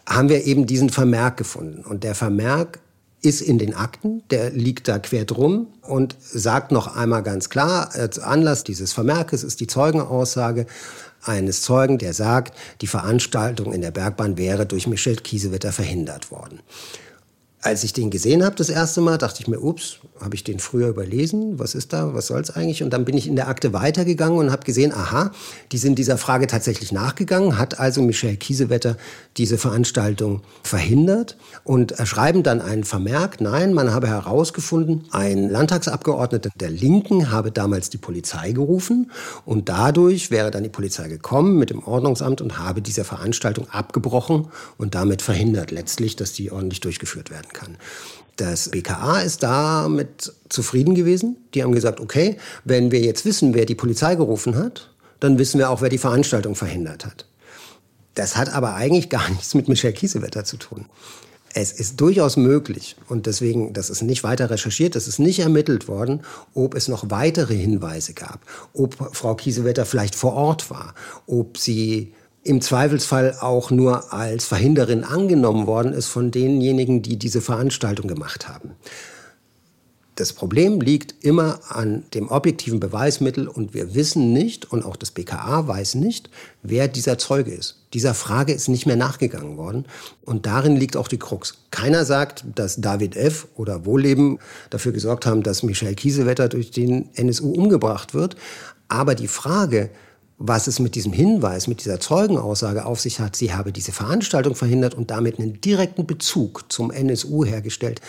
haben wir eben diesen Vermerk gefunden. Und der Vermerk ist in den Akten, der liegt da quer drum und sagt noch einmal ganz klar, als Anlass dieses Vermerkes ist die Zeugenaussage eines Zeugen, der sagt, die Veranstaltung in der Bergbahn wäre durch Michel Kiesewetter verhindert worden. Als ich den gesehen habe das erste Mal, dachte ich mir, ups, habe ich den früher überlesen? Was ist da? Was soll es eigentlich? Und dann bin ich in der Akte weitergegangen und habe gesehen, aha, die sind dieser Frage tatsächlich nachgegangen, hat also Michel Kiesewetter diese Veranstaltung verhindert und schreiben dann einen Vermerk, nein, man habe herausgefunden, ein Landtagsabgeordneter der Linken habe damals die Polizei gerufen und dadurch wäre dann die Polizei gekommen mit dem Ordnungsamt und habe diese Veranstaltung abgebrochen und damit verhindert letztlich, dass die ordentlich durchgeführt werden kann. Das BKA ist damit zufrieden gewesen. Die haben gesagt, okay, wenn wir jetzt wissen, wer die Polizei gerufen hat, dann wissen wir auch, wer die Veranstaltung verhindert hat. Das hat aber eigentlich gar nichts mit Michel Kiesewetter zu tun. Es ist durchaus möglich, und deswegen, das ist nicht weiter recherchiert, das ist nicht ermittelt worden, ob es noch weitere Hinweise gab, ob Frau Kiesewetter vielleicht vor Ort war, ob sie im Zweifelsfall auch nur als Verhinderin angenommen worden ist von denjenigen, die diese Veranstaltung gemacht haben. Das Problem liegt immer an dem objektiven Beweismittel und wir wissen nicht, und auch das BKA weiß nicht, wer dieser Zeuge ist. Dieser Frage ist nicht mehr nachgegangen worden und darin liegt auch die Krux. Keiner sagt, dass David F. oder Wohlleben dafür gesorgt haben, dass Michel Kiesewetter durch den NSU umgebracht wird. Aber die Frage, was es mit diesem Hinweis, mit dieser Zeugenaussage auf sich hat, sie habe diese Veranstaltung verhindert und damit einen direkten Bezug zum NSU hergestellt,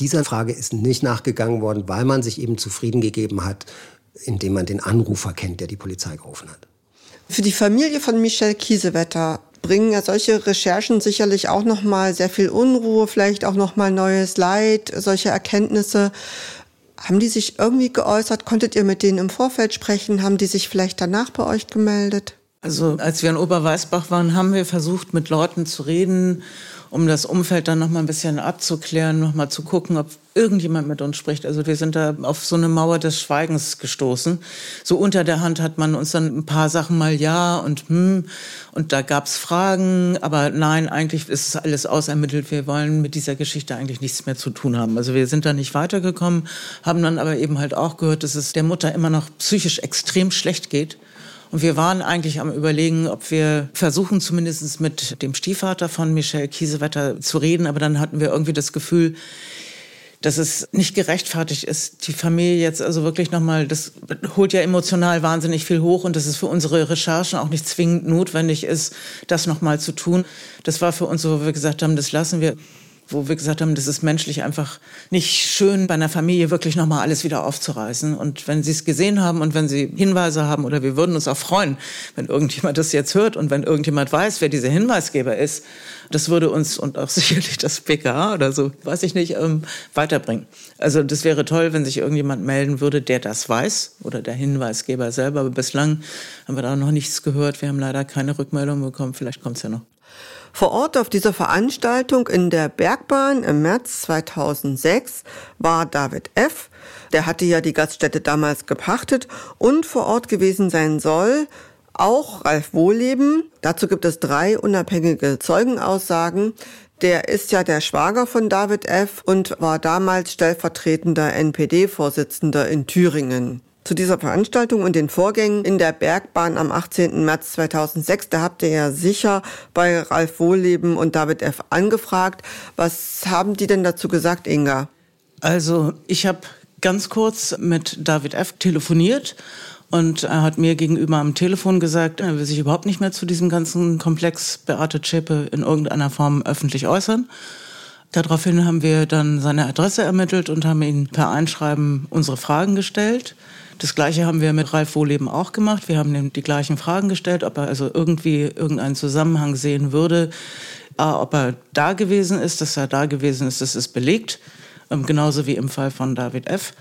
dieser Frage ist nicht nachgegangen worden, weil man sich eben zufrieden gegeben hat, indem man den Anrufer kennt, der die Polizei gerufen hat. Für die Familie von Michel Kiesewetter bringen ja solche Recherchen sicherlich auch noch mal sehr viel Unruhe, vielleicht auch noch mal neues Leid, solche Erkenntnisse. Haben die sich irgendwie geäußert? Konntet ihr mit denen im Vorfeld sprechen? Haben die sich vielleicht danach bei euch gemeldet? Also als wir in Oberweißbach waren, haben wir versucht, mit Leuten zu reden um das Umfeld dann noch mal ein bisschen abzuklären, noch mal zu gucken, ob irgendjemand mit uns spricht. Also wir sind da auf so eine Mauer des Schweigens gestoßen. So unter der Hand hat man uns dann ein paar Sachen mal ja und hm und da gab's Fragen, aber nein, eigentlich ist es alles ausermittelt. Wir wollen mit dieser Geschichte eigentlich nichts mehr zu tun haben. Also wir sind da nicht weitergekommen, haben dann aber eben halt auch gehört, dass es der Mutter immer noch psychisch extrem schlecht geht und wir waren eigentlich am Überlegen, ob wir versuchen, zumindest mit dem Stiefvater von Michelle Kiesewetter zu reden. Aber dann hatten wir irgendwie das Gefühl, dass es nicht gerechtfertigt ist, die Familie jetzt also wirklich nochmal, das holt ja emotional wahnsinnig viel hoch und dass es für unsere Recherchen auch nicht zwingend notwendig ist, das nochmal zu tun. Das war für uns so, wo wir gesagt haben, das lassen wir wo wir gesagt haben, das ist menschlich einfach nicht schön, bei einer Familie wirklich nochmal alles wieder aufzureißen. Und wenn Sie es gesehen haben und wenn Sie Hinweise haben, oder wir würden uns auch freuen, wenn irgendjemand das jetzt hört und wenn irgendjemand weiß, wer dieser Hinweisgeber ist, das würde uns und auch sicherlich das PKA oder so, weiß ich nicht, ähm, weiterbringen. Also das wäre toll, wenn sich irgendjemand melden würde, der das weiß oder der Hinweisgeber selber. Aber bislang haben wir da noch nichts gehört. Wir haben leider keine Rückmeldung bekommen. Vielleicht kommt es ja noch. Vor Ort auf dieser Veranstaltung in der Bergbahn im März 2006 war David F. Der hatte ja die Gaststätte damals gepachtet und vor Ort gewesen sein soll auch Ralf Wohleben. Dazu gibt es drei unabhängige Zeugenaussagen. Der ist ja der Schwager von David F. und war damals stellvertretender NPD-Vorsitzender in Thüringen zu dieser Veranstaltung und den Vorgängen in der Bergbahn am 18. März 2006. Da habt ihr ja sicher bei Ralf Wohlleben und David F. angefragt. Was haben die denn dazu gesagt, Inga? Also ich habe ganz kurz mit David F. telefoniert und er hat mir gegenüber am Telefon gesagt, er will sich überhaupt nicht mehr zu diesem ganzen Komplex Beate Zschäpe in irgendeiner Form öffentlich äußern. Daraufhin haben wir dann seine Adresse ermittelt und haben ihn per Einschreiben unsere Fragen gestellt. Das Gleiche haben wir mit Ralf Wohleben auch gemacht. Wir haben ihm die gleichen Fragen gestellt, ob er also irgendwie irgendeinen Zusammenhang sehen würde. A, ob er da gewesen ist, dass er da gewesen ist, das ist belegt. Ähm, genauso wie im Fall von David F.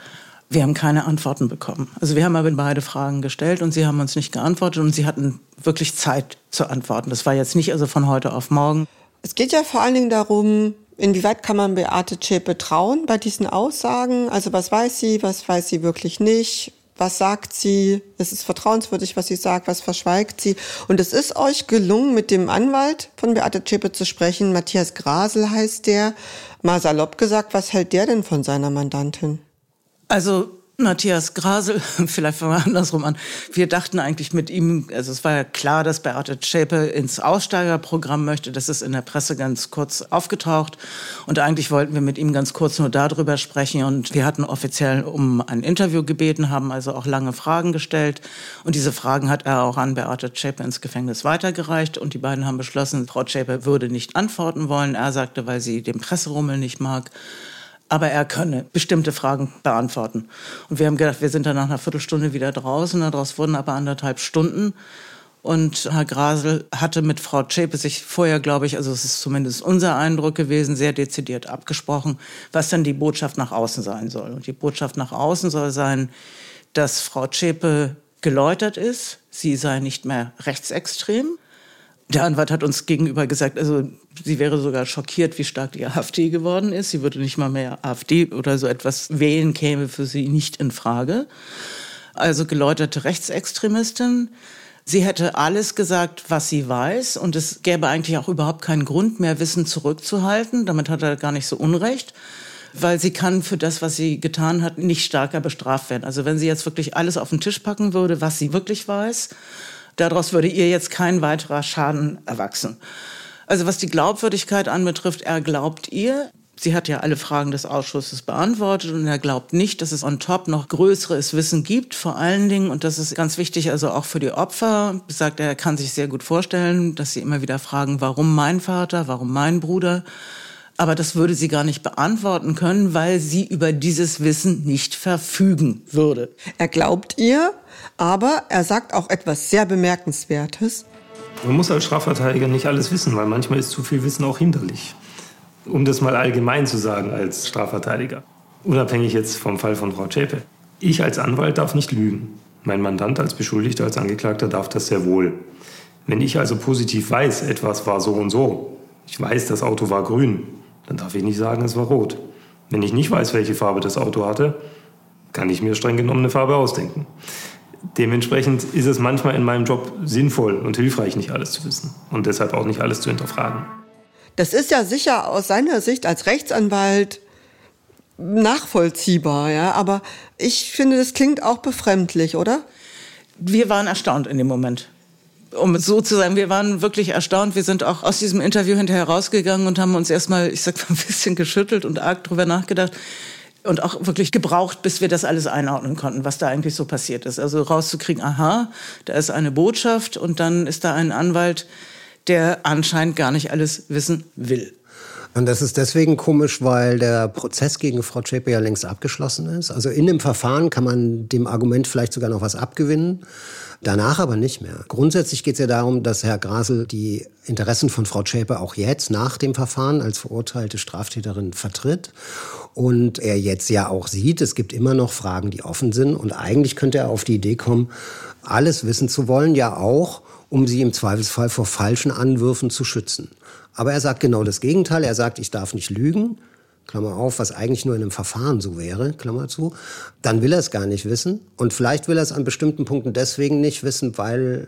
Wir haben keine Antworten bekommen. Also wir haben aber beide Fragen gestellt und sie haben uns nicht geantwortet und sie hatten wirklich Zeit zu antworten. Das war jetzt nicht also von heute auf morgen. Es geht ja vor allen Dingen darum, Inwieweit kann man Beate Zschäpe trauen bei diesen Aussagen? Also was weiß sie, was weiß sie wirklich nicht? Was sagt sie, es ist vertrauenswürdig, was sie sagt, was verschweigt sie. Und es ist euch gelungen, mit dem Anwalt von Beate Zschäpe zu sprechen. Matthias Grasel heißt der. Mal salopp gesagt, was hält der denn von seiner Mandantin? Also Matthias Grasel, vielleicht fangen wir andersrum an. Wir dachten eigentlich mit ihm, also es war ja klar, dass Beate Zschäpe ins Aussteigerprogramm möchte. Das ist in der Presse ganz kurz aufgetaucht. Und eigentlich wollten wir mit ihm ganz kurz nur darüber sprechen. Und wir hatten offiziell um ein Interview gebeten, haben also auch lange Fragen gestellt. Und diese Fragen hat er auch an Beate Zschäpe ins Gefängnis weitergereicht. Und die beiden haben beschlossen, Frau Zschäpe würde nicht antworten wollen. Er sagte, weil sie den Presserummel nicht mag aber er könne bestimmte Fragen beantworten. Und wir haben gedacht, wir sind dann nach einer Viertelstunde wieder draußen. Daraus wurden aber anderthalb Stunden. Und Herr Grasel hatte mit Frau Zschäpe sich vorher, glaube ich, also es ist zumindest unser Eindruck gewesen, sehr dezidiert abgesprochen, was dann die Botschaft nach außen sein soll. Und die Botschaft nach außen soll sein, dass Frau Zschäpe geläutert ist, sie sei nicht mehr rechtsextrem, der Anwalt hat uns gegenüber gesagt, also sie wäre sogar schockiert, wie stark die AfD geworden ist. Sie würde nicht mal mehr AfD oder so etwas wählen, käme für sie nicht in Frage. Also geläuterte Rechtsextremistin. Sie hätte alles gesagt, was sie weiß, und es gäbe eigentlich auch überhaupt keinen Grund mehr, Wissen zurückzuhalten. Damit hat er gar nicht so Unrecht, weil sie kann für das, was sie getan hat, nicht stärker bestraft werden. Also wenn sie jetzt wirklich alles auf den Tisch packen würde, was sie wirklich weiß, daraus würde ihr jetzt kein weiterer Schaden erwachsen. Also was die Glaubwürdigkeit anbetrifft, er glaubt ihr, Sie hat ja alle Fragen des Ausschusses beantwortet und er glaubt nicht, dass es on top noch größeres Wissen gibt. Vor allen Dingen, und das ist ganz wichtig, also auch für die Opfer, sagt er, er kann sich sehr gut vorstellen, dass sie immer wieder fragen, warum mein Vater, warum mein Bruder? Aber das würde sie gar nicht beantworten können, weil sie über dieses Wissen nicht verfügen würde. Er glaubt ihr, aber er sagt auch etwas sehr Bemerkenswertes. Man muss als Strafverteidiger nicht alles wissen, weil manchmal ist zu viel Wissen auch hinderlich um das mal allgemein zu sagen als Strafverteidiger, unabhängig jetzt vom Fall von Frau Zschäpe. Ich als Anwalt darf nicht lügen. Mein Mandant als Beschuldigter, als Angeklagter darf das sehr wohl. Wenn ich also positiv weiß, etwas war so und so, ich weiß, das Auto war grün, dann darf ich nicht sagen, es war rot. Wenn ich nicht weiß, welche Farbe das Auto hatte, kann ich mir streng genommen eine Farbe ausdenken. Dementsprechend ist es manchmal in meinem Job sinnvoll und hilfreich, nicht alles zu wissen und deshalb auch nicht alles zu hinterfragen. Das ist ja sicher aus seiner Sicht als Rechtsanwalt nachvollziehbar, ja, aber ich finde, das klingt auch befremdlich, oder? Wir waren erstaunt in dem Moment. Um so zu sagen, wir waren wirklich erstaunt. Wir sind auch aus diesem Interview hinterher rausgegangen und haben uns erstmal, ich sag mal, ein bisschen geschüttelt und arg drüber nachgedacht und auch wirklich gebraucht, bis wir das alles einordnen konnten, was da eigentlich so passiert ist. Also rauszukriegen, aha, da ist eine Botschaft und dann ist da ein Anwalt, der anscheinend gar nicht alles wissen will. Und das ist deswegen komisch, weil der Prozess gegen Frau Zschäpe ja längst abgeschlossen ist. Also in dem Verfahren kann man dem Argument vielleicht sogar noch was abgewinnen. Danach aber nicht mehr. Grundsätzlich geht es ja darum, dass Herr Grasel die Interessen von Frau Zschäpe auch jetzt nach dem Verfahren als verurteilte Straftäterin vertritt. Und er jetzt ja auch sieht, es gibt immer noch Fragen, die offen sind. Und eigentlich könnte er auf die Idee kommen, alles wissen zu wollen, ja auch, um sie im Zweifelsfall vor falschen Anwürfen zu schützen. Aber er sagt genau das Gegenteil. Er sagt, ich darf nicht lügen. Klammer auf, was eigentlich nur in einem Verfahren so wäre, Klammer zu, dann will er es gar nicht wissen. Und vielleicht will er es an bestimmten Punkten deswegen nicht wissen, weil,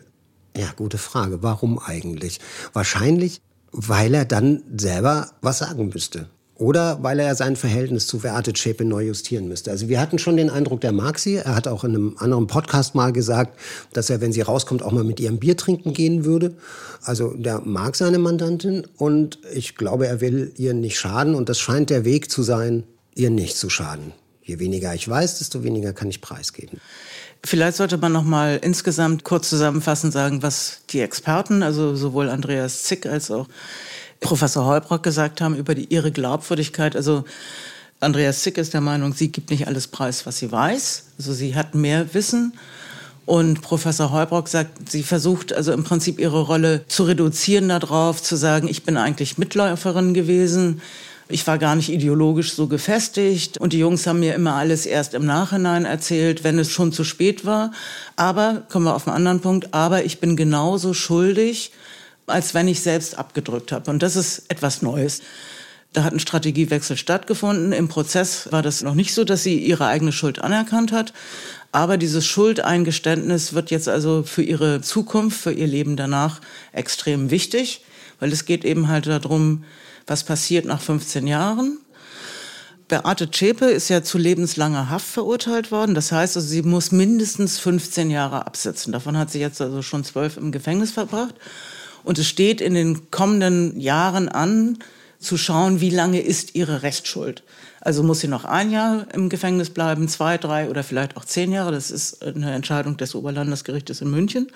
ja, gute Frage, warum eigentlich? Wahrscheinlich, weil er dann selber was sagen müsste. Oder weil er sein Verhältnis zu Beate Zschäpe neu justieren müsste. Also wir hatten schon den Eindruck, der mag sie. Er hat auch in einem anderen Podcast mal gesagt, dass er, wenn sie rauskommt, auch mal mit ihrem Bier trinken gehen würde. Also der mag seine Mandantin und ich glaube, er will ihr nicht schaden. Und das scheint der Weg zu sein, ihr nicht zu schaden. Je weniger ich weiß, desto weniger kann ich preisgeben. Vielleicht sollte man noch mal insgesamt kurz zusammenfassend sagen, was die Experten, also sowohl Andreas Zick als auch Professor Heubrock gesagt haben über die, ihre Glaubwürdigkeit. Also Andreas Zick ist der Meinung, sie gibt nicht alles preis, was sie weiß. Also sie hat mehr Wissen. Und Professor Heubrock sagt, sie versucht also im Prinzip ihre Rolle zu reduzieren darauf, zu sagen, ich bin eigentlich Mitläuferin gewesen. Ich war gar nicht ideologisch so gefestigt und die Jungs haben mir immer alles erst im Nachhinein erzählt, wenn es schon zu spät war. Aber, kommen wir auf einen anderen Punkt, aber ich bin genauso schuldig als wenn ich selbst abgedrückt habe. Und das ist etwas Neues. Da hat ein Strategiewechsel stattgefunden. Im Prozess war das noch nicht so, dass sie ihre eigene Schuld anerkannt hat. Aber dieses Schuldeingeständnis wird jetzt also für ihre Zukunft, für ihr Leben danach extrem wichtig, weil es geht eben halt darum, was passiert nach 15 Jahren. Beate Zschäpe ist ja zu lebenslanger Haft verurteilt worden. Das heißt, also, sie muss mindestens 15 Jahre absitzen. Davon hat sie jetzt also schon zwölf im Gefängnis verbracht. Und es steht in den kommenden Jahren an, zu schauen, wie lange ist ihre Restschuld. Also muss sie noch ein Jahr im Gefängnis bleiben, zwei, drei oder vielleicht auch zehn Jahre. Das ist eine Entscheidung des Oberlandesgerichtes in München.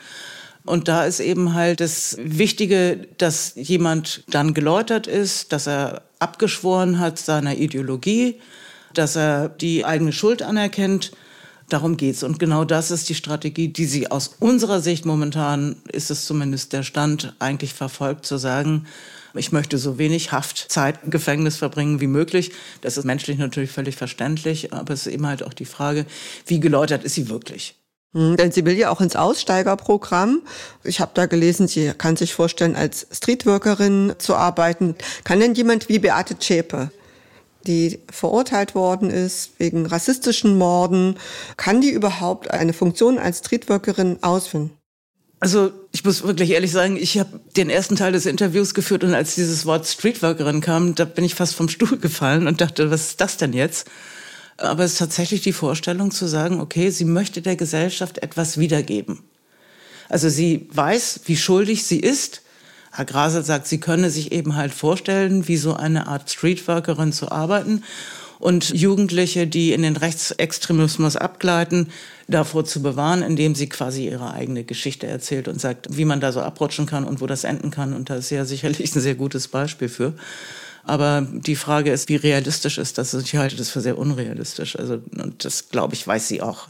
Und da ist eben halt das Wichtige, dass jemand dann geläutert ist, dass er abgeschworen hat seiner Ideologie, dass er die eigene Schuld anerkennt Darum geht's. Und genau das ist die Strategie, die sie aus unserer Sicht momentan, ist es zumindest der Stand, eigentlich verfolgt, zu sagen, ich möchte so wenig Haftzeit im Gefängnis verbringen wie möglich. Das ist menschlich natürlich völlig verständlich, aber es ist eben halt auch die Frage, wie geläutert ist sie wirklich? Hm, denn sie will ja auch ins Aussteigerprogramm. Ich habe da gelesen, sie kann sich vorstellen, als Streetworkerin zu arbeiten. Kann denn jemand wie Beate Zschäpe die verurteilt worden ist wegen rassistischen Morden, kann die überhaupt eine Funktion als Streetworkerin ausführen? Also ich muss wirklich ehrlich sagen, ich habe den ersten Teil des Interviews geführt und als dieses Wort Streetworkerin kam, da bin ich fast vom Stuhl gefallen und dachte, was ist das denn jetzt? Aber es ist tatsächlich die Vorstellung zu sagen, okay, sie möchte der Gesellschaft etwas wiedergeben. Also sie weiß, wie schuldig sie ist. Herr Grasel sagt, sie könne sich eben halt vorstellen, wie so eine Art Streetworkerin zu arbeiten und Jugendliche, die in den Rechtsextremismus abgleiten, davor zu bewahren, indem sie quasi ihre eigene Geschichte erzählt und sagt, wie man da so abrutschen kann und wo das enden kann. Und da ist ja sicherlich ein sehr gutes Beispiel für. Aber die Frage ist, wie realistisch ist das? Ich halte das für sehr unrealistisch. Also, und das, glaube ich, weiß sie auch.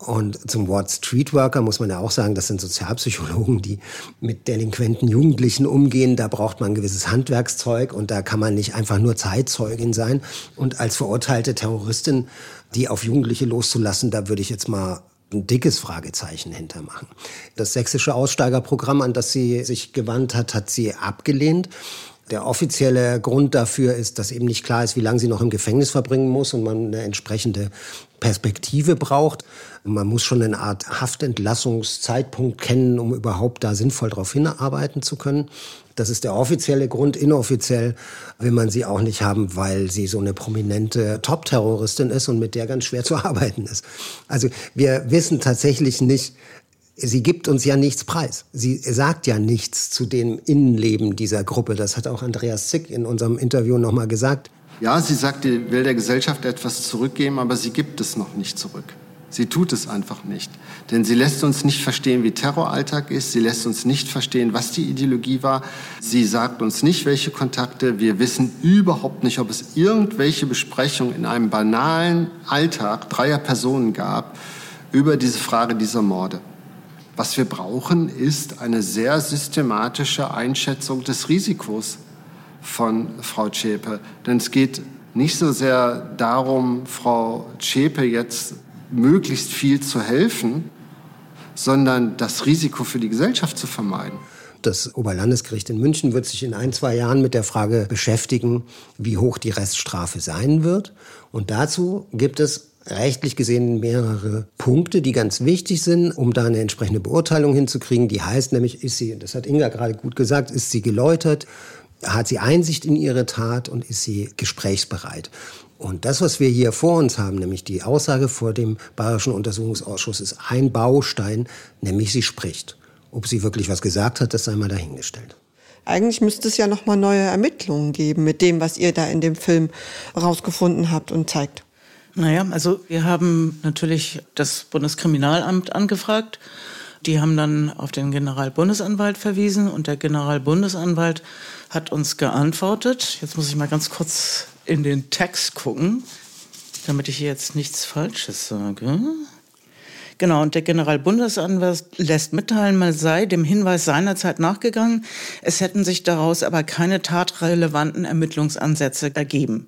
Und zum Wort Streetworker muss man ja auch sagen, das sind Sozialpsychologen, die mit delinquenten Jugendlichen umgehen. Da braucht man ein gewisses Handwerkszeug und da kann man nicht einfach nur Zeitzeugin sein. Und als verurteilte Terroristin, die auf Jugendliche loszulassen, da würde ich jetzt mal ein dickes Fragezeichen hintermachen. Das sächsische Aussteigerprogramm, an das sie sich gewandt hat, hat sie abgelehnt. Der offizielle Grund dafür ist, dass eben nicht klar ist, wie lange sie noch im Gefängnis verbringen muss und man eine entsprechende Perspektive braucht. Man muss schon eine Art Haftentlassungszeitpunkt kennen, um überhaupt da sinnvoll darauf hinarbeiten zu können. Das ist der offizielle Grund. Inoffiziell will man sie auch nicht haben, weil sie so eine prominente Top-Terroristin ist und mit der ganz schwer zu arbeiten ist. Also wir wissen tatsächlich nicht, sie gibt uns ja nichts preis. Sie sagt ja nichts zu dem Innenleben dieser Gruppe. Das hat auch Andreas Zick in unserem Interview nochmal gesagt. Ja, sie sagt, sie will der Gesellschaft etwas zurückgeben, aber sie gibt es noch nicht zurück. Sie tut es einfach nicht. Denn sie lässt uns nicht verstehen, wie Terroralltag ist. Sie lässt uns nicht verstehen, was die Ideologie war. Sie sagt uns nicht, welche Kontakte. Wir wissen überhaupt nicht, ob es irgendwelche Besprechungen in einem banalen Alltag dreier Personen gab über diese Frage dieser Morde. Was wir brauchen, ist eine sehr systematische Einschätzung des Risikos von Frau Zschäpe. Denn es geht nicht so sehr darum, Frau Zschäpe jetzt möglichst viel zu helfen, sondern das Risiko für die Gesellschaft zu vermeiden. Das Oberlandesgericht in München wird sich in ein, zwei Jahren mit der Frage beschäftigen, wie hoch die Reststrafe sein wird. Und dazu gibt es rechtlich gesehen mehrere Punkte, die ganz wichtig sind, um da eine entsprechende Beurteilung hinzukriegen. Die heißt nämlich, ist sie, das hat Inga gerade gut gesagt, ist sie geläutert, hat sie Einsicht in ihre Tat und ist sie gesprächsbereit. Und das, was wir hier vor uns haben, nämlich die Aussage vor dem Bayerischen Untersuchungsausschuss, ist ein Baustein, nämlich sie spricht. Ob sie wirklich was gesagt hat, das sei mal dahingestellt. Eigentlich müsste es ja noch mal neue Ermittlungen geben mit dem, was ihr da in dem Film rausgefunden habt und zeigt. Naja, also wir haben natürlich das Bundeskriminalamt angefragt. Die haben dann auf den Generalbundesanwalt verwiesen und der Generalbundesanwalt hat uns geantwortet. Jetzt muss ich mal ganz kurz in den Text gucken, damit ich hier jetzt nichts Falsches sage. Genau, und der Generalbundesanwalt lässt mitteilen, man sei dem Hinweis seinerzeit nachgegangen. Es hätten sich daraus aber keine tatrelevanten Ermittlungsansätze ergeben.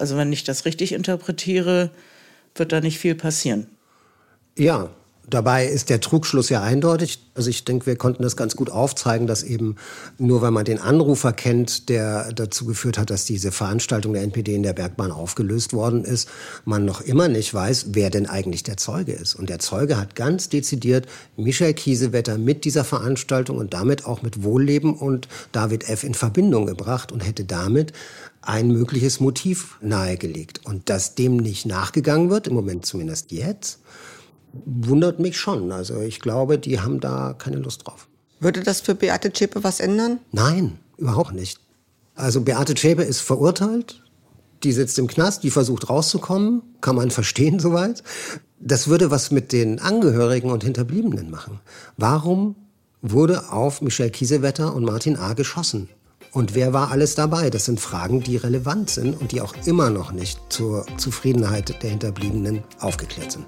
Also wenn ich das richtig interpretiere, wird da nicht viel passieren. Ja, Dabei ist der Trugschluss ja eindeutig. Also ich denke, wir konnten das ganz gut aufzeigen, dass eben nur weil man den Anrufer kennt, der dazu geführt hat, dass diese Veranstaltung der NPD in der Bergbahn aufgelöst worden ist, man noch immer nicht weiß, wer denn eigentlich der Zeuge ist. Und der Zeuge hat ganz dezidiert Michael Kiesewetter mit dieser Veranstaltung und damit auch mit Wohlleben und David F. in Verbindung gebracht und hätte damit ein mögliches Motiv nahegelegt. Und dass dem nicht nachgegangen wird, im Moment zumindest jetzt, wundert mich schon. Also ich glaube, die haben da keine Lust drauf. Würde das für Beate Zschäpe was ändern? Nein, überhaupt nicht. Also Beate Zschäpe ist verurteilt. Die sitzt im Knast, die versucht rauszukommen. Kann man verstehen soweit. Das würde was mit den Angehörigen und Hinterbliebenen machen. Warum wurde auf Michel Kiesewetter und Martin A. geschossen? Und wer war alles dabei? Das sind Fragen, die relevant sind und die auch immer noch nicht zur Zufriedenheit der Hinterbliebenen aufgeklärt sind.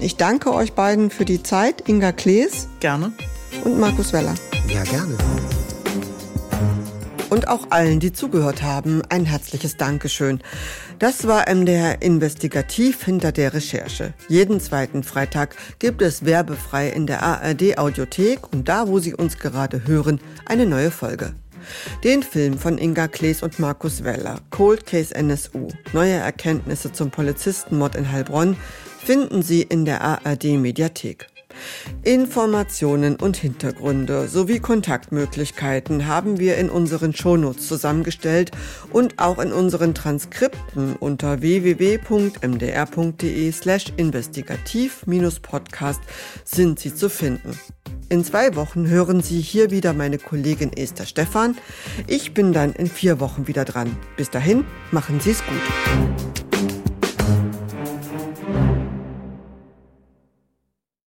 Ich danke euch beiden für die Zeit. Inga Klees. Gerne. Und Markus Weller. Ja, gerne. Und auch allen, die zugehört haben, ein herzliches Dankeschön. Das war MDR Investigativ hinter der Recherche. Jeden zweiten Freitag gibt es werbefrei in der ARD Audiothek und da, wo Sie uns gerade hören, eine neue Folge. Den Film von Inga Klees und Markus Weller, Cold Case NSU, neue Erkenntnisse zum Polizistenmord in Heilbronn, finden Sie in der ARD Mediathek. Informationen und Hintergründe sowie Kontaktmöglichkeiten haben wir in unseren Shownotes zusammengestellt und auch in unseren Transkripten unter www.mdr.de slash investigativ-podcast sind sie zu finden. In zwei Wochen hören Sie hier wieder meine Kollegin Esther Stephan. Ich bin dann in vier Wochen wieder dran. Bis dahin, machen Sie es gut.